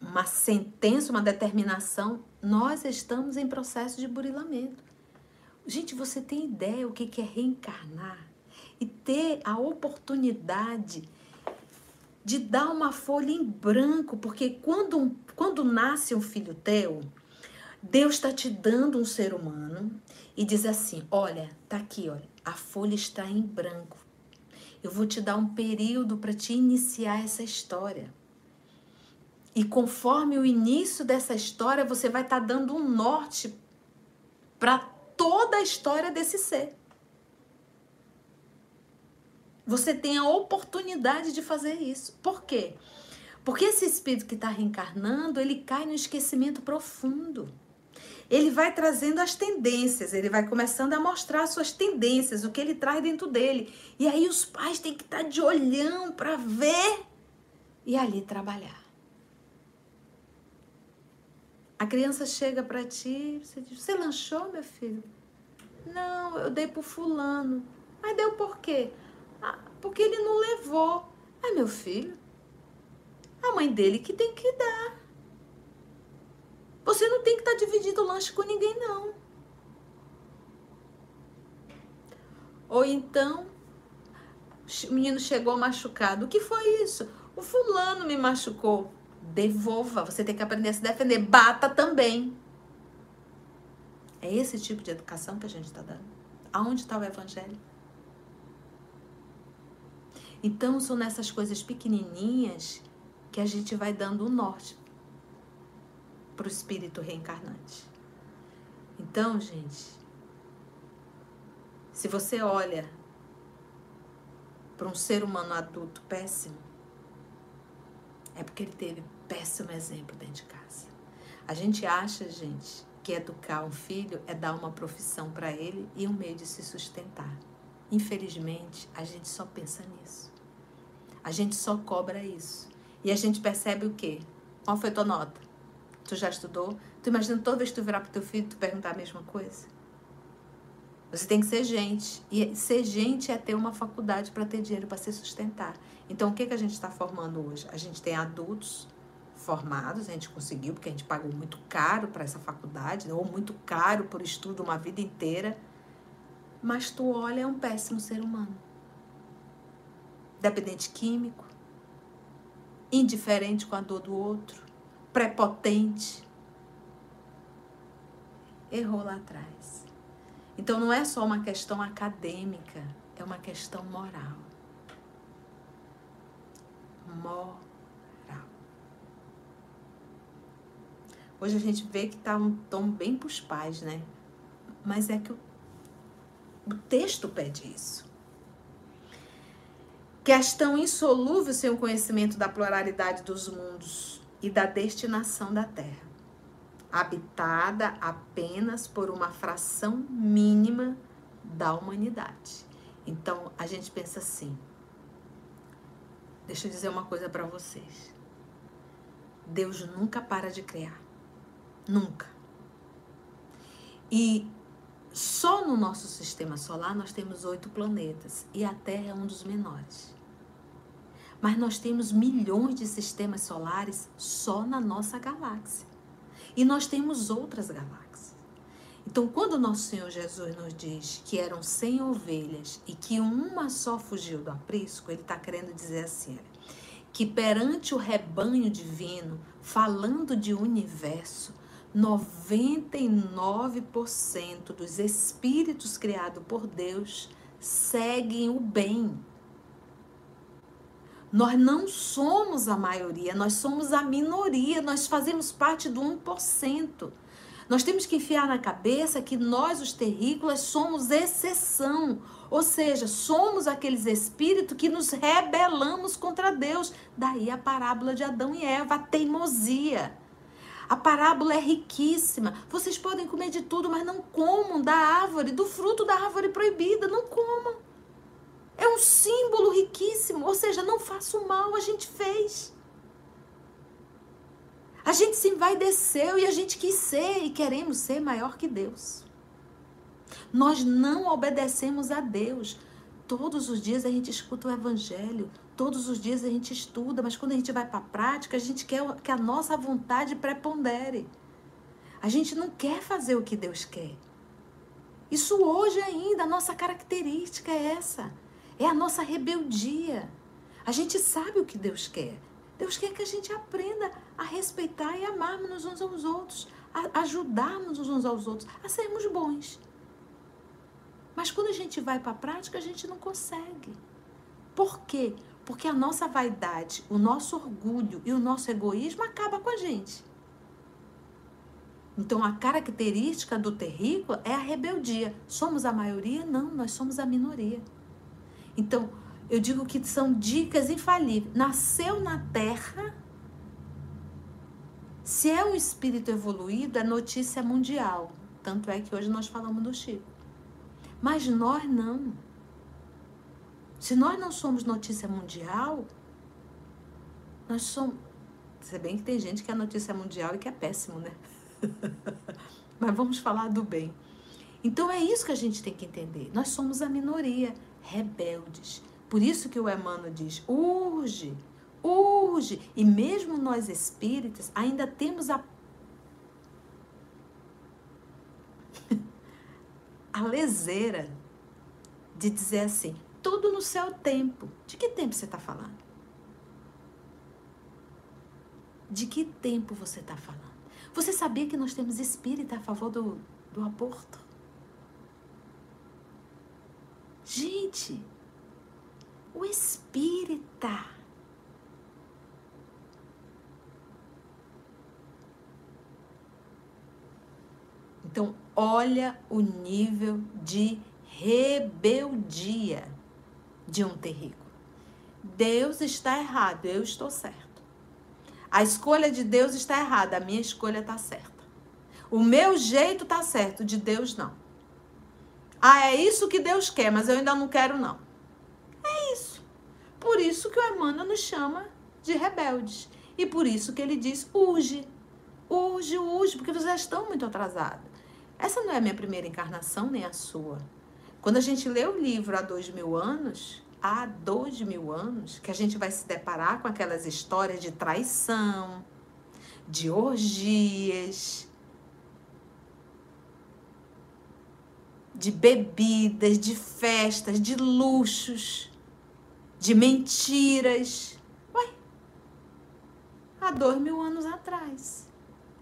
uma sentença, uma determinação, nós estamos em processo de burilamento. Gente, você tem ideia o que é reencarnar e ter a oportunidade de dar uma folha em branco, porque quando, quando nasce um filho teu, Deus está te dando um ser humano e diz assim: olha, tá aqui, olha, a folha está em branco. Eu vou te dar um período para te iniciar essa história. E conforme o início dessa história, você vai estar tá dando um norte para toda a história desse ser. Você tem a oportunidade de fazer isso. Por quê? Porque esse espírito que está reencarnando, ele cai no esquecimento profundo. Ele vai trazendo as tendências, ele vai começando a mostrar suas tendências, o que ele traz dentro dele. E aí os pais têm que estar tá de olhão para ver e ali trabalhar. A criança chega para ti, você diz: Você lanchou, meu filho? Não, eu dei pro fulano. Mas deu por quê? Ah, porque ele não levou. Ah, meu filho, a mãe dele que tem que dar. Você não tem que estar tá dividindo o lanche com ninguém, não. Ou então, o menino chegou machucado. O que foi isso? O fulano me machucou. Devolva. Você tem que aprender a se defender. Bata também. É esse tipo de educação que a gente está dando. Aonde está o evangelho? Então, são nessas coisas pequenininhas que a gente vai dando o norte para o espírito reencarnante. Então, gente, se você olha para um ser humano adulto péssimo, é porque ele teve péssimo exemplo dentro de casa. A gente acha, gente, que educar um filho é dar uma profissão para ele e um meio de se sustentar. Infelizmente, a gente só pensa nisso. A gente só cobra isso. E a gente percebe o quê? Qual foi tua nota? Tu já estudou? Tu imagina toda vez que tu virar pro teu filho tu perguntar a mesma coisa? Você tem que ser gente. E ser gente é ter uma faculdade para ter dinheiro para se sustentar. Então, o que, que a gente está formando hoje? A gente tem adultos formados, a gente conseguiu, porque a gente pagou muito caro para essa faculdade, ou muito caro por estudo uma vida inteira. Mas tu olha, é um péssimo ser humano. Dependente químico, indiferente com a dor do outro, prepotente. Errou lá atrás. Então não é só uma questão acadêmica, é uma questão moral. Moral. Hoje a gente vê que está um tom bem para os pais, né? Mas é que o, o texto pede isso. Questão insolúvel sem o conhecimento da pluralidade dos mundos e da destinação da Terra, habitada apenas por uma fração mínima da humanidade. Então a gente pensa assim. Deixa eu dizer uma coisa para vocês. Deus nunca para de criar. Nunca. E só no nosso sistema solar nós temos oito planetas e a Terra é um dos menores. Mas nós temos milhões de sistemas solares só na nossa galáxia. E nós temos outras galáxias. Então, quando nosso Senhor Jesus nos diz que eram cem ovelhas e que uma só fugiu do aprisco, ele está querendo dizer assim: que perante o rebanho divino, falando de universo, 99% dos espíritos criados por Deus seguem o bem. Nós não somos a maioria, nós somos a minoria, nós fazemos parte do 1%. Nós temos que enfiar na cabeça que nós, os terrícolas, somos exceção. Ou seja, somos aqueles espíritos que nos rebelamos contra Deus. Daí a parábola de Adão e Eva, a teimosia. A parábola é riquíssima. Vocês podem comer de tudo, mas não comam da árvore, do fruto da árvore proibida. Não comam. É um símbolo riquíssimo. Ou seja, não faça o mal, a gente fez. A gente se envaideceu e a gente quis ser e queremos ser maior que Deus. Nós não obedecemos a Deus. todos os dias a gente escuta o evangelho, todos os dias a gente estuda, mas quando a gente vai para a prática, a gente quer que a nossa vontade prepondere. A gente não quer fazer o que Deus quer. Isso hoje ainda, a nossa característica é essa. É a nossa rebeldia. A gente sabe o que Deus quer. Deus quer que a gente aprenda a respeitar e amarmos uns aos outros, a ajudarmos uns aos outros, a sermos bons. Mas quando a gente vai para a prática, a gente não consegue. Por quê? Porque a nossa vaidade, o nosso orgulho e o nosso egoísmo acaba com a gente. Então, a característica do terrícola é a rebeldia. Somos a maioria? Não, nós somos a minoria. Então, eu digo que são dicas infalíveis. Nasceu na terra. Se é um espírito evoluído, é notícia mundial. Tanto é que hoje nós falamos do Chico. Mas nós não. Se nós não somos notícia mundial, nós somos. Se bem que tem gente que é notícia mundial e que é péssimo, né? Mas vamos falar do bem. Então é isso que a gente tem que entender. Nós somos a minoria, rebeldes. Por isso que o Emmanuel diz: urge, urge. E mesmo nós espíritas ainda temos a a leseira de dizer assim, tudo no seu tempo. De que tempo você está falando? De que tempo você está falando? Você sabia que nós temos espírita a favor do, do aborto? Gente, o espírita. Então, olha o nível de rebeldia de um terrícola. Deus está errado, eu estou certo. A escolha de Deus está errada, a minha escolha está certa. O meu jeito está certo, de Deus não. Ah, é isso que Deus quer, mas eu ainda não quero não. É isso. Por isso que o Emmanuel nos chama de rebeldes. E por isso que ele diz, urge. Urge, urge, porque vocês já estão muito atrasados. Essa não é a minha primeira encarnação, nem a sua. Quando a gente lê o livro há dois mil anos, há dois mil anos que a gente vai se deparar com aquelas histórias de traição, de orgias, de bebidas, de festas, de luxos, de mentiras. Ué, há dois mil anos atrás.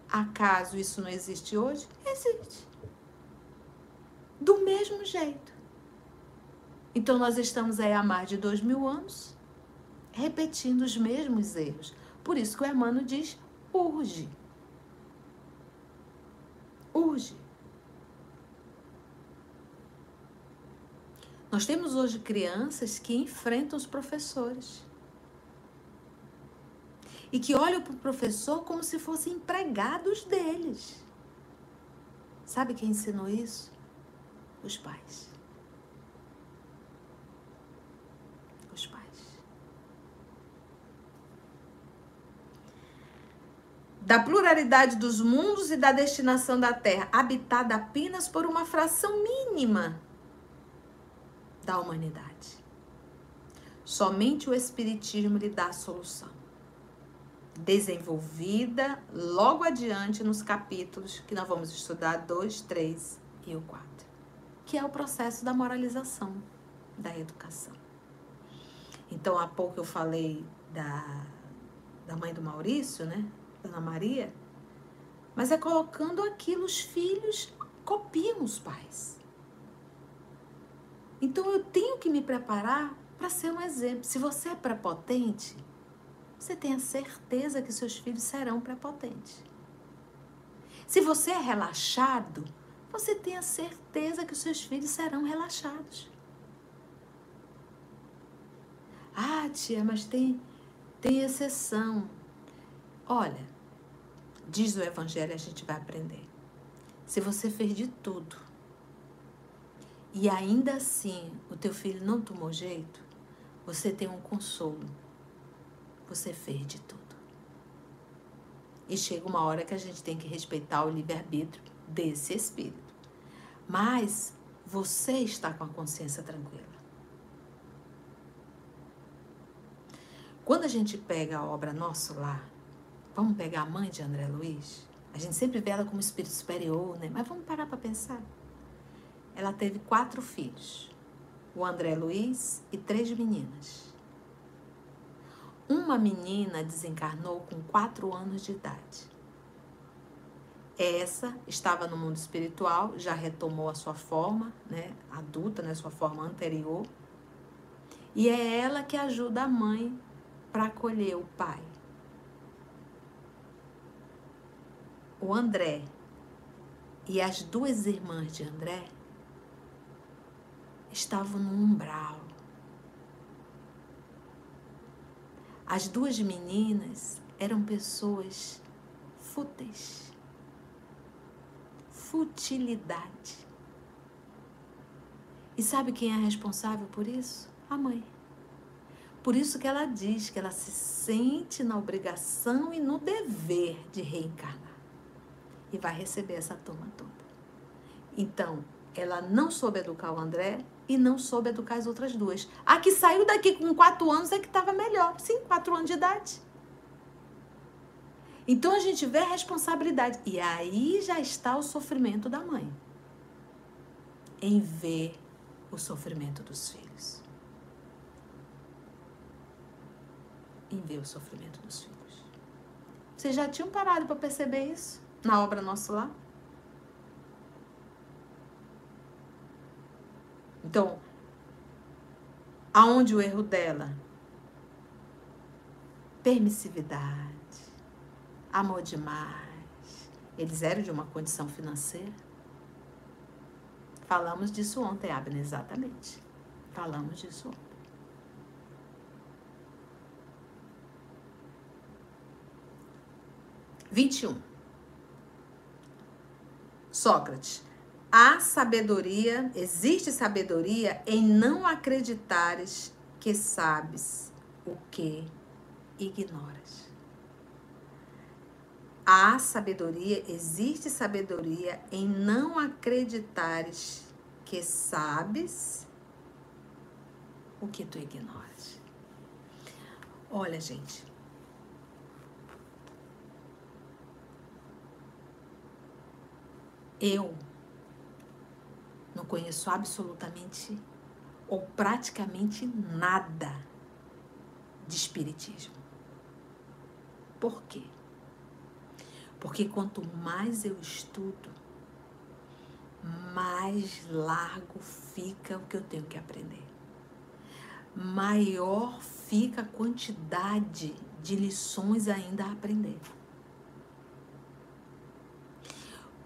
Acaso isso não existe hoje? Existe. Do mesmo jeito. Então nós estamos aí há mais de dois mil anos repetindo os mesmos erros. Por isso que o Emmanuel diz: urge. Urge. Nós temos hoje crianças que enfrentam os professores. E que olham para o professor como se fossem empregados deles. Sabe quem ensinou isso? Os pais. Da pluralidade dos mundos e da destinação da Terra, habitada apenas por uma fração mínima da humanidade. Somente o Espiritismo lhe dá a solução. Desenvolvida logo adiante nos capítulos que nós vamos estudar 2, 3 e o 4, que é o processo da moralização da educação. Então, há pouco eu falei da, da mãe do Maurício, né? Ana Maria, mas é colocando aquilo, os filhos copiam os pais. Então eu tenho que me preparar para ser um exemplo. Se você é prepotente, você tenha certeza que seus filhos serão prepotentes. Se você é relaxado, você tenha certeza que seus filhos serão relaxados. Ah, tia, mas tem, tem exceção. Olha, diz o Evangelho, a gente vai aprender. Se você fez de tudo e ainda assim o teu filho não tomou jeito, você tem um consolo. Você fez de tudo. E chega uma hora que a gente tem que respeitar o livre-arbítrio desse espírito. Mas você está com a consciência tranquila. Quando a gente pega a obra Nosso Lar, vamos pegar a mãe de André Luiz, a gente sempre vê ela como espírito superior, né? Mas vamos parar para pensar. Ela teve quatro filhos: o André Luiz e três meninas. Uma menina desencarnou com quatro anos de idade. Essa estava no mundo espiritual, já retomou a sua forma, né, adulta, né, sua forma anterior. E é ela que ajuda a mãe para acolher o pai. O André e as duas irmãs de André estavam no umbral. As duas meninas eram pessoas fúteis futilidade. E sabe quem é responsável por isso? A mãe. Por isso que ela diz que ela se sente na obrigação e no dever de reencarnar. E vai receber essa turma toda. Então, ela não soube educar o André e não soube educar as outras duas. A que saiu daqui com quatro anos é que estava melhor. Sim, quatro anos de idade. Então a gente vê a responsabilidade. E aí já está o sofrimento da mãe. Em ver o sofrimento dos filhos. Em ver o sofrimento dos filhos. Vocês já tinham parado para perceber isso na obra Nosso Lar? Então, aonde o erro dela? Permissividade amor demais. Eles eram de uma condição financeira. Falamos disso ontem, Abner, exatamente. Falamos disso ontem. Vinte e um. Sócrates. Há sabedoria, existe sabedoria em não acreditares que sabes o que ignoras. Há sabedoria, existe sabedoria em não acreditares que sabes o que tu ignoras. Olha, gente. Eu não conheço absolutamente ou praticamente nada de espiritismo. Por quê? Porque quanto mais eu estudo, mais largo fica o que eu tenho que aprender. Maior fica a quantidade de lições ainda a aprender.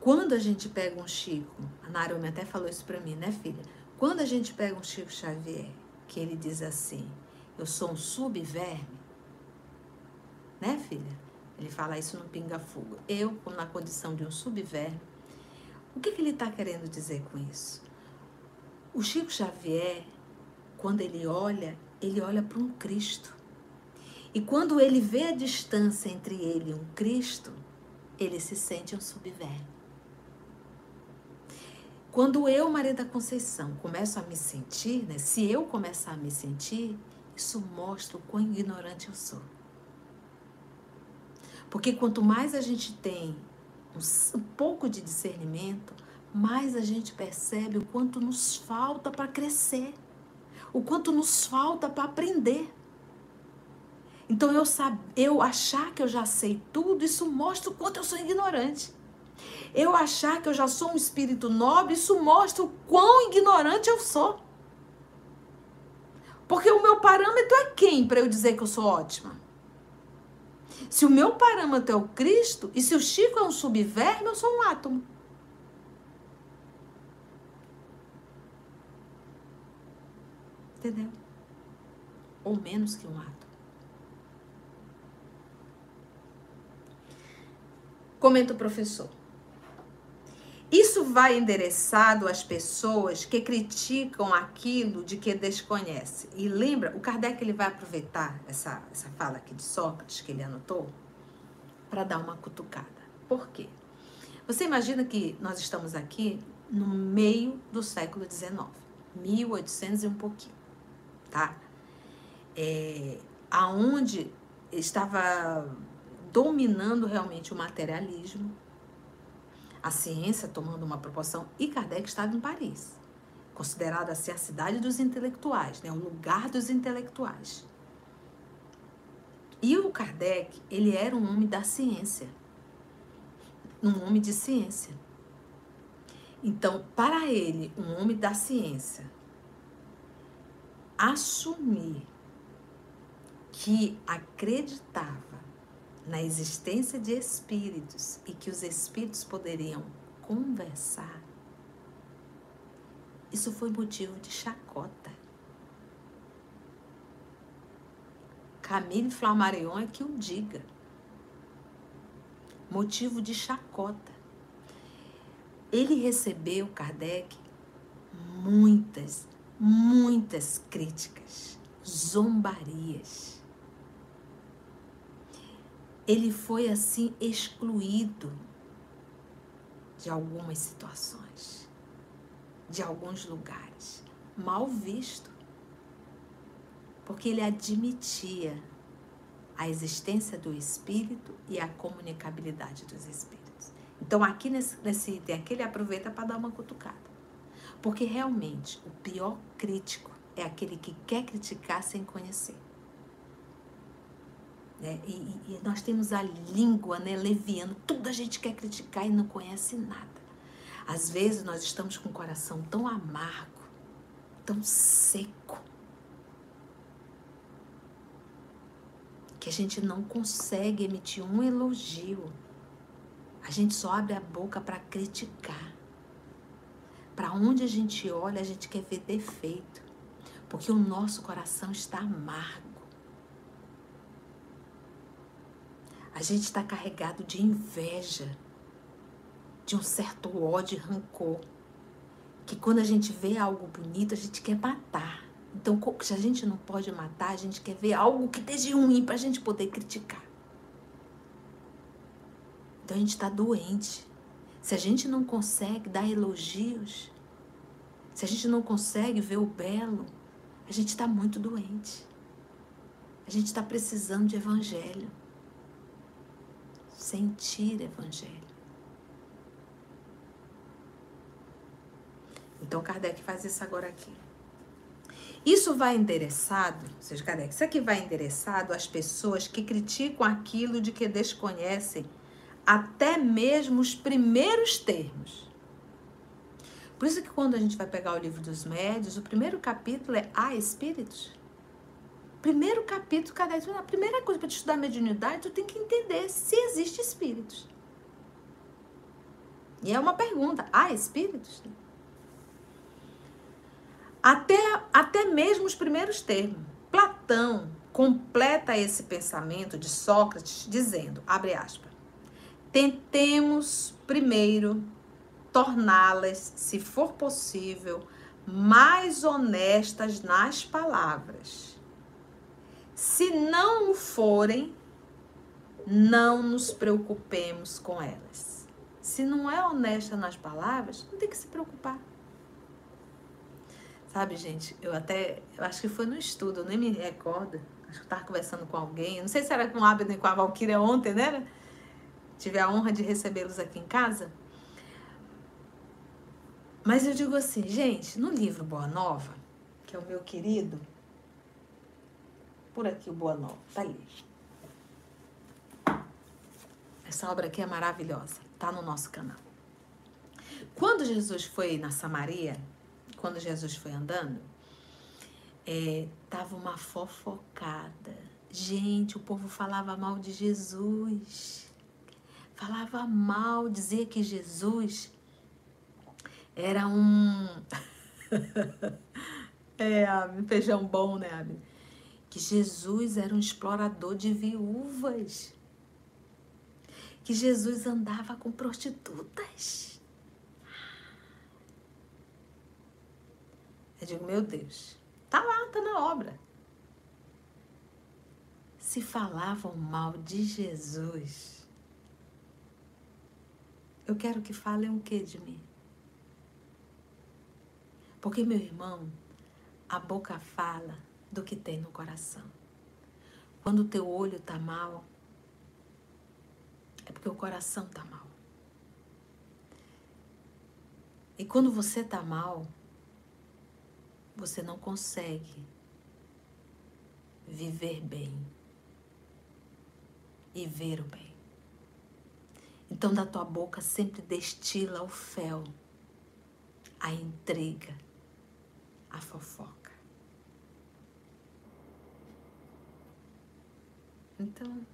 Quando a gente pega um Chico, a Narumi até falou isso para mim, né, filha? Quando a gente pega um Chico Xavier, que ele diz assim: Eu sou um subverme, né, filha? Ele fala isso no pinga-fogo. Eu, na condição de um subverbo, o que, que ele está querendo dizer com isso? O Chico Xavier, quando ele olha, ele olha para um Cristo. E quando ele vê a distância entre ele e um Cristo, ele se sente um subverbo. Quando eu, Maria da Conceição, começo a me sentir, né, se eu começar a me sentir, isso mostra o quão ignorante eu sou. Porque quanto mais a gente tem um, pouco de discernimento, mais a gente percebe o quanto nos falta para crescer, o quanto nos falta para aprender. Então eu, eu achar que eu já sei tudo, isso mostra o quanto eu sou ignorante. Eu achar que eu já sou um espírito nobre, isso mostra o quão ignorante eu sou. Porque o meu parâmetro é quem para eu dizer que eu sou ótima? Se o meu parâmetro é o Cristo, e se o Chico é um subverme, eu sou um átomo. Entendeu? Ou menos que um átomo. Comenta o professor. Isso vai endereçado às pessoas que criticam aquilo de que desconhece. E lembra, o Kardec ele vai aproveitar essa, essa fala aqui de Sócrates que ele anotou para dar uma cutucada. Por quê? Você imagina que nós estamos aqui no meio do século XIX, 1800 e um pouquinho, tá? É, aonde estava dominando realmente o materialismo, a ciência tomando uma proporção, e Kardec estava em Paris, considerada assim a cidade dos intelectuais, né, o lugar dos intelectuais. E o Kardec, ele era um homem da ciência, um homem de ciência. Então, para ele, um homem da ciência, assumir que acreditava na existência de espíritos e que os espíritos poderiam conversar, isso foi motivo de chacota. Camille Flammarion é que o diga. Motivo de chacota. Ele recebeu, Kardec, muitas, muitas críticas, zombarias ele foi assim excluído de algumas situações, de alguns lugares, mal visto, porque ele admitia a existência do espírito e a comunicabilidade dos espíritos. Então, aqui nesse, nesse item aqui, ele aproveita para dar uma cutucada. Porque realmente o pior crítico é aquele que quer criticar sem conhecer. Né? E, e, nós temos a língua né, leviana, tudo a gente quer criticar e não conhece nada. Às vezes nós estamos com o coração tão amargo, tão seco, que a gente não consegue emitir um elogio. A gente só abre a boca para criticar. Para onde a gente olha, a gente quer ver defeito, porque o nosso coração está amargo. A gente está carregado de inveja, de um certo ódio e rancor. Que quando a gente vê algo bonito, a gente quer matar. Então, se a gente não pode matar, a gente quer ver algo que esteja ruim para a gente poder criticar. Então a gente está doente. Se a gente não consegue dar elogios, se a gente não consegue ver o belo, a gente está muito doente. A gente está precisando de evangelho sentir evangelho. Então Kardec faz isso agora aqui. Isso vai endereçado, ou seja, Kardec, isso aqui vai endereçado às pessoas que criticam aquilo de que desconhecem até mesmo os primeiros termos. Por isso que quando a gente vai pegar o livro dos médios, o primeiro capítulo é Há Espíritos. Primeiro capítulo, cada a primeira coisa para te estudar mediunidade, tu tem que entender se existe espíritos. E é uma pergunta: há espíritos? Até, até mesmo os primeiros termos. Platão completa esse pensamento de Sócrates dizendo, abre aspas, tentemos primeiro torná-las, se for possível, mais honestas nas palavras se não o forem, não nos preocupemos com elas. Se não é honesta nas palavras, não tem que se preocupar. Sabe, gente, eu até, eu acho que foi no estudo, eu nem me recordo. Acho que eu estava conversando com alguém, não sei se era com o Abner com a Valkyria ontem, né? Tive a honra de recebê-los aqui em casa. Mas eu digo assim, gente, no livro Boa Nova, que é o meu querido, por aqui o Boa Nova, tá ali. Essa obra aqui é maravilhosa, tá no nosso canal. Quando Jesus foi na Samaria, quando Jesus foi andando, é, tava uma fofocada. Gente, o povo falava mal de Jesus. Falava mal, dizia que Jesus era um. é, feijão bom, né, Abby? Que Jesus era um explorador de viúvas, que Jesus andava com prostitutas. Eu digo, meu Deus, tá lá, tá na obra. Se falavam mal de Jesus, eu quero que falem o que de mim? Porque, meu irmão, a boca fala do que tem no coração. Quando o teu olho está mal, é porque o coração está mal. E quando você está mal, você não consegue viver bem e ver o bem. Então, da tua boca sempre destila o fel, a intriga, a fofoca. Então,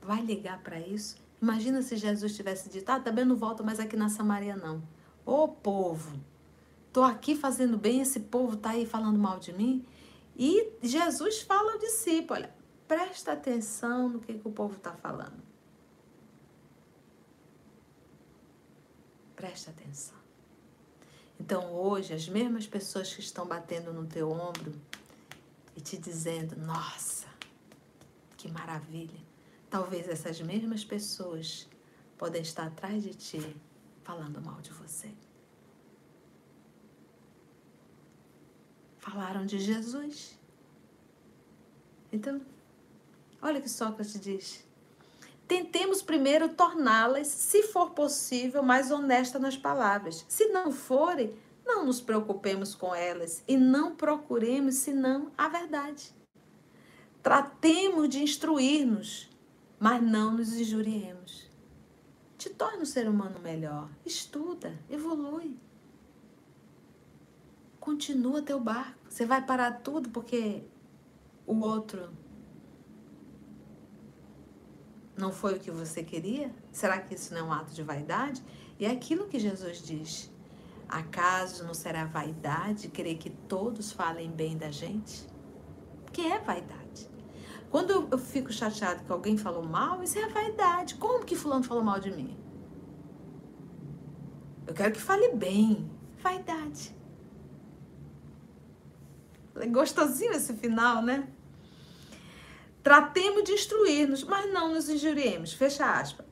vai ligar para isso? Imagina se Jesus tivesse dito: Ah, também não volto mais aqui na Samaria, não. Ô povo, tô aqui fazendo bem, esse povo tá aí falando mal de mim. E Jesus fala ao discípulo: olha, presta atenção no que, que o povo está falando. Presta atenção. Então hoje, as mesmas pessoas que estão batendo no teu ombro e te dizendo, nossa, que maravilha. Talvez essas mesmas pessoas podem estar atrás de ti falando mal de você. Falaram de Jesus. Então, olha que Sócrates diz. Tentemos primeiro torná-las, se for possível, mais honestas nas palavras. Se não forem, não nos preocupemos com elas e não procuremos senão a verdade. Tratemos de instruir-nos, mas não nos injuriemos. Te torne um ser humano melhor. Estuda, evolui. Continua teu barco. Você vai parar tudo porque o outro não foi o que você queria? Será que isso não é um ato de vaidade? E é aquilo que Jesus diz. Acaso não será vaidade querer que todos falem bem da gente? Que é vaidade. Quando eu fico chateado que alguém falou mal, isso é vaidade. Como que fulano falou mal de mim? Eu quero que fale bem. Vaidade. É gostosinho esse final, né? Tratemos de instruir-nos, mas não nos injuriemos. Fecha aspas.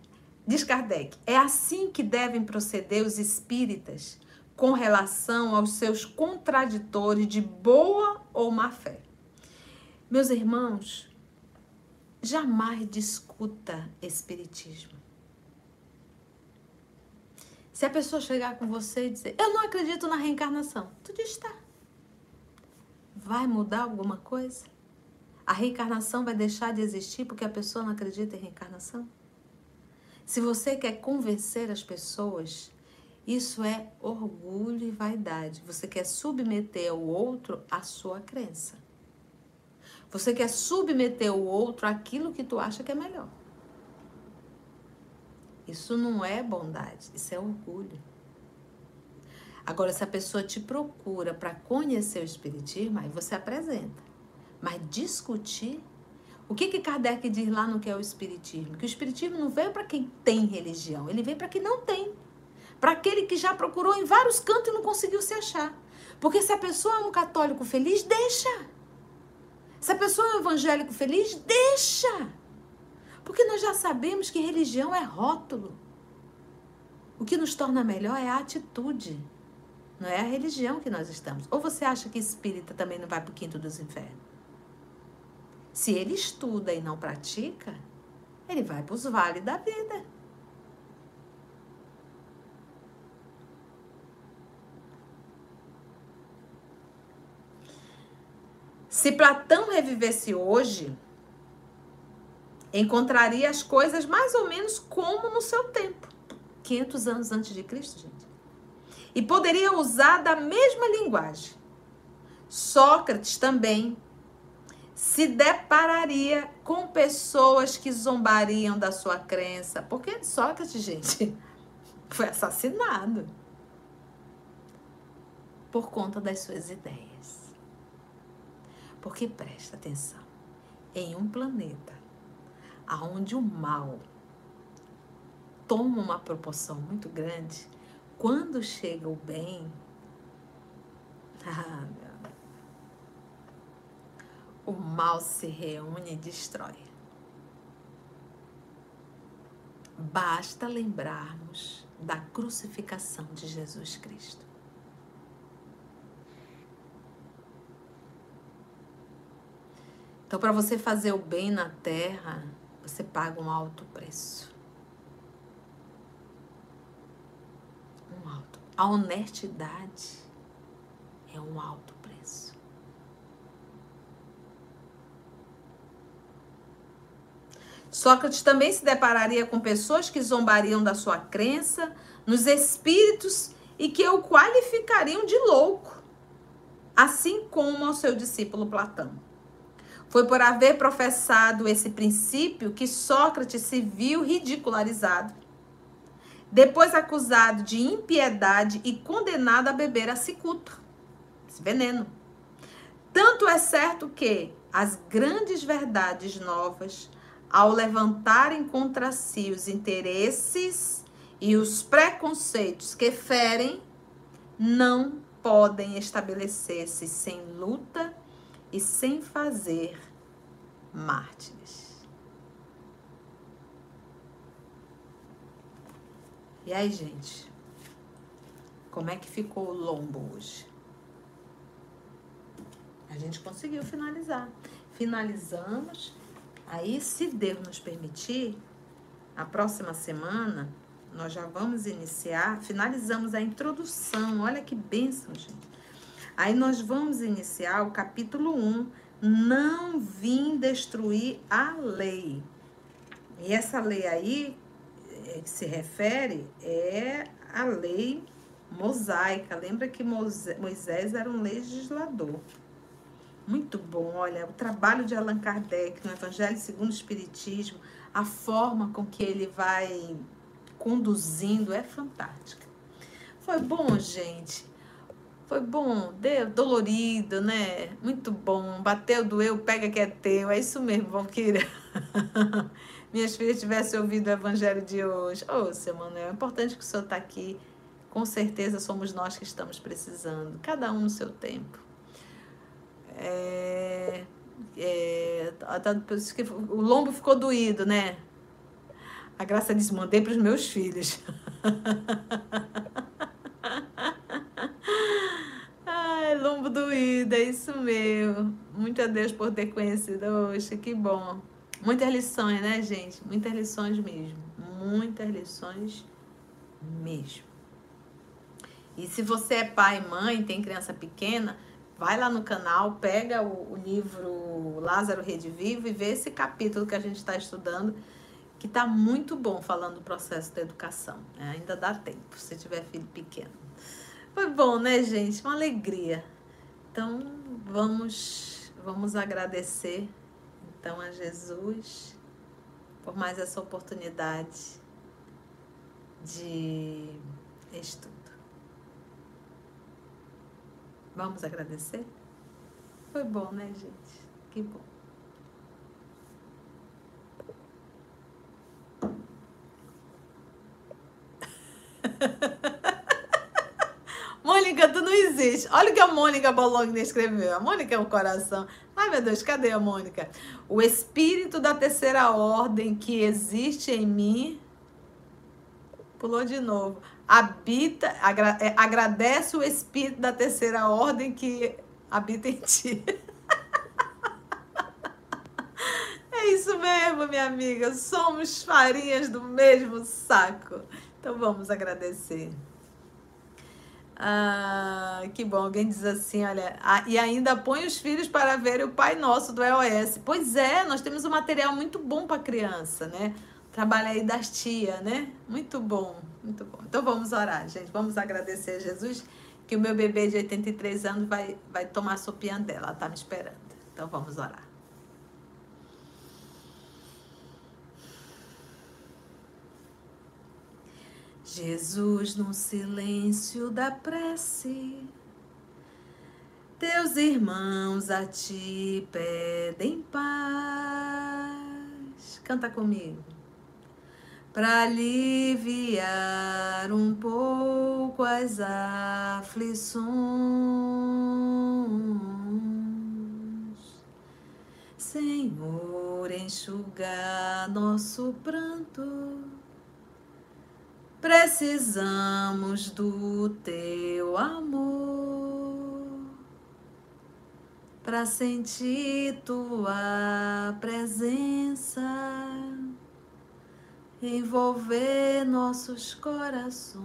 Diz Kardec: é assim que devem proceder os espíritas com relação aos seus contraditores de boa ou má fé. Meus irmãos, jamais discuta espiritismo. Se a pessoa chegar com você e dizer, eu não acredito na reencarnação, tu diz, tá. Vai mudar alguma coisa? A reencarnação vai deixar de existir porque a pessoa não acredita em reencarnação? Se você quer convencer as pessoas, isso é orgulho e vaidade. Você quer submeter o outro à sua crença. Você quer submeter o outro àquilo que tu acha que é melhor. Isso não é bondade, isso é orgulho. Agora, se a pessoa te procura para conhecer o Espiritismo, aí você apresenta. Mas discutir. O que, que Kardec diz lá no que é o Espiritismo? Que o Espiritismo não veio para quem tem religião, ele veio para quem não tem. Para aquele que já procurou em vários cantos e não conseguiu se achar. Porque se a pessoa é um católico feliz, deixa. Se a pessoa é um evangélico feliz, deixa. Porque nós já sabemos que religião é rótulo. O que nos torna melhor é a atitude. Não é a religião que nós estamos. Ou você acha que espírita também não vai para o quinto dos infernos? Se ele estuda e não pratica, ele vai para os vales da vida. Se Platão revivesse hoje, encontraria as coisas mais ou menos como no seu tempo, 500 anos antes de Cristo, gente. E poderia usar da mesma linguagem. Sócrates também se depararia com pessoas que zombariam da sua crença. Porque Sócrates, gente, foi assassinado por conta das suas ideias. Porque presta atenção, em um planeta onde o mal toma uma proporção muito grande, quando chega o bem, ah, o mal se reúne e destrói. Basta lembrarmos da crucificação de Jesus Cristo. Então, para você fazer o bem na terra, você paga um alto preço. Um alto. A honestidade é um alto preço. Sócrates também se depararia com pessoas que zombariam da sua crença nos espíritos e que o qualificariam de louco, assim como ao seu discípulo Platão. Foi por haver professado esse princípio que Sócrates se viu ridicularizado, depois acusado de impiedade e condenado a beber a cicuta, esse veneno. Tanto é certo que as grandes verdades novas, ao levantarem contra si os interesses e os preconceitos que ferem, não podem estabelecer-se sem luta e sem fazer mártires. E aí, gente? Como é que ficou o lombo hoje? A gente conseguiu finalizar. Finalizamos. Aí, se Deus nos permitir, a próxima semana nós já vamos iniciar. Finalizamos a introdução. Olha que bênção, gente. Aí nós vamos iniciar o capítulo 1, não vim destruir a lei. E essa lei aí é, que se refere é a lei mosaica. Lembra que Moisés era um legislador. Muito bom, olha, o trabalho de Allan Kardec no Evangelho segundo o Espiritismo, a forma com que ele vai conduzindo é fantástica. Foi bom, gente. Foi bom, deu, dolorido, né? Muito bom. Bateu, doeu, pega que é teu. É isso mesmo, Valquíria. Minhas filhas tivessem ouvido o evangelho de hoje. Ô, oh, seu Manuel, é importante que o senhor está aqui. Com certeza somos nós que estamos precisando. Cada um no seu tempo. É, é, tá, o lombo ficou doído, né? A Graça disse, mandei para os meus filhos. lombo doído, é isso mesmo. Muito a Deus por ter conhecido. Oxe, que bom. Muitas lições, né, gente? Muitas lições mesmo. Muitas lições mesmo. E se você é pai e mãe, tem criança pequena, vai lá no canal, pega o, o livro Lázaro Rede Vivo e vê esse capítulo que a gente está estudando, que está muito bom falando do processo da educação. Né? Ainda dá tempo, se tiver filho pequeno. Foi bom, né, gente? Uma alegria. Então, vamos vamos agradecer então a Jesus por mais essa oportunidade de estudo. Vamos agradecer? Foi bom, né, gente? Que bom. Mônica, tu não existe. Olha o que a Mônica Bologna escreveu. A Mônica é um coração. Ai, meu Deus, cadê a Mônica? O espírito da terceira ordem que existe em mim. Pulou de novo. Habita, agra, é, agradece o espírito da terceira ordem que habita em ti. É isso mesmo, minha amiga. Somos farinhas do mesmo saco. Então vamos agradecer. Ah, que bom. Alguém diz assim, olha, e ainda põe os filhos para ver o Pai Nosso do EOS. Pois é, nós temos um material muito bom para criança, né? Trabalho aí das tia, né? Muito bom, muito bom. Então vamos orar, gente. Vamos agradecer a Jesus que o meu bebê de 83 anos vai, vai tomar a sopinha dela. Ela tá me esperando. Então vamos orar. Jesus, no silêncio da prece, teus irmãos a ti pedem paz. Canta comigo. Para aliviar um pouco as aflições, Senhor, enxugar nosso pranto precisamos do teu amor. para sentir tua presença envolver nossos corações.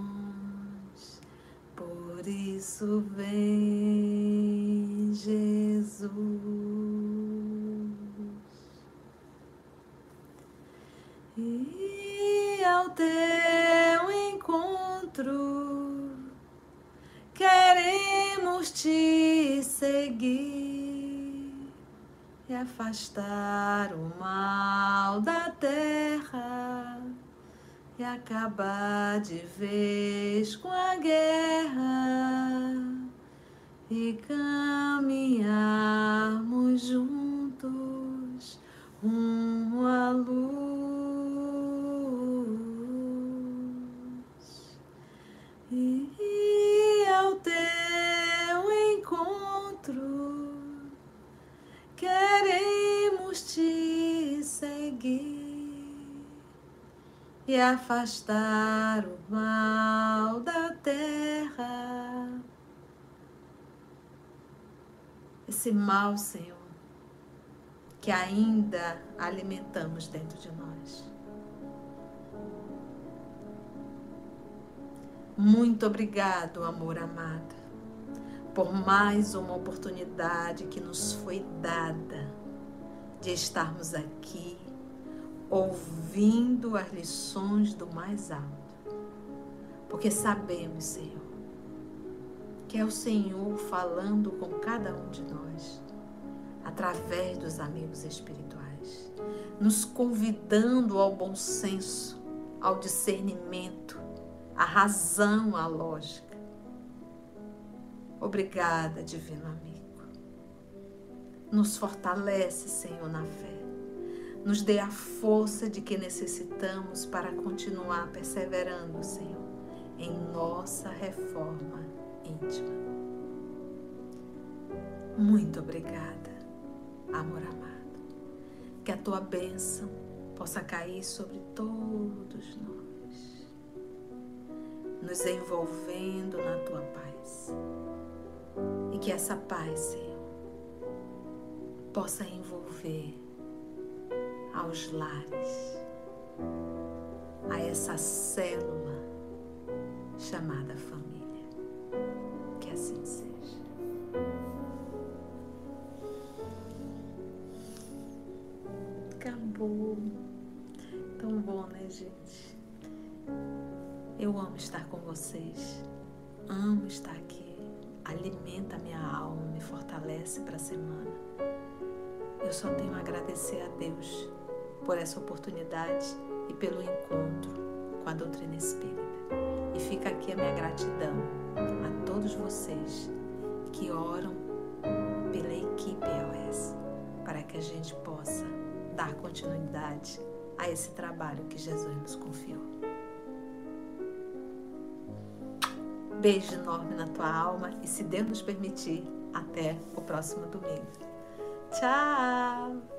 Por isso vem Jesus. E ao teu encontro queremos te seguir e afastar o mal da terra e acabar de vez com a guerra e caminharmos juntos rumo à luz ao teu encontro queremos te seguir e afastar o mal da terra. Esse mal, Senhor, que ainda alimentamos dentro de nós. Muito obrigado, amor amado, por mais uma oportunidade que nos foi dada de estarmos aqui ouvindo as lições do mais alto. Porque sabemos, Senhor, que é o Senhor falando com cada um de nós, através dos amigos espirituais, nos convidando ao bom senso, ao discernimento, à razão, à lógica. Obrigada, Divino Amigo. Nos fortalece, Senhor, na fé nos dê a força de que necessitamos para continuar perseverando, Senhor, em nossa reforma íntima. Muito obrigada, amor amado. Que a tua bênção possa cair sobre todos nós, nos envolvendo na tua paz. E que essa paz, Senhor, possa envolver aos lares, a essa célula chamada família. Que assim seja. Acabou. Tão bom, né, gente? Eu amo estar com vocês. Amo estar aqui. Alimenta minha alma, me fortalece para a semana. Eu só tenho a agradecer a Deus por essa oportunidade e pelo encontro com a doutrina espírita. E fica aqui a minha gratidão a todos vocês que oram pela equipe EOS para que a gente possa dar continuidade a esse trabalho que Jesus nos confiou. Beijo enorme na tua alma e, se Deus nos permitir, até o próximo domingo. Tchau!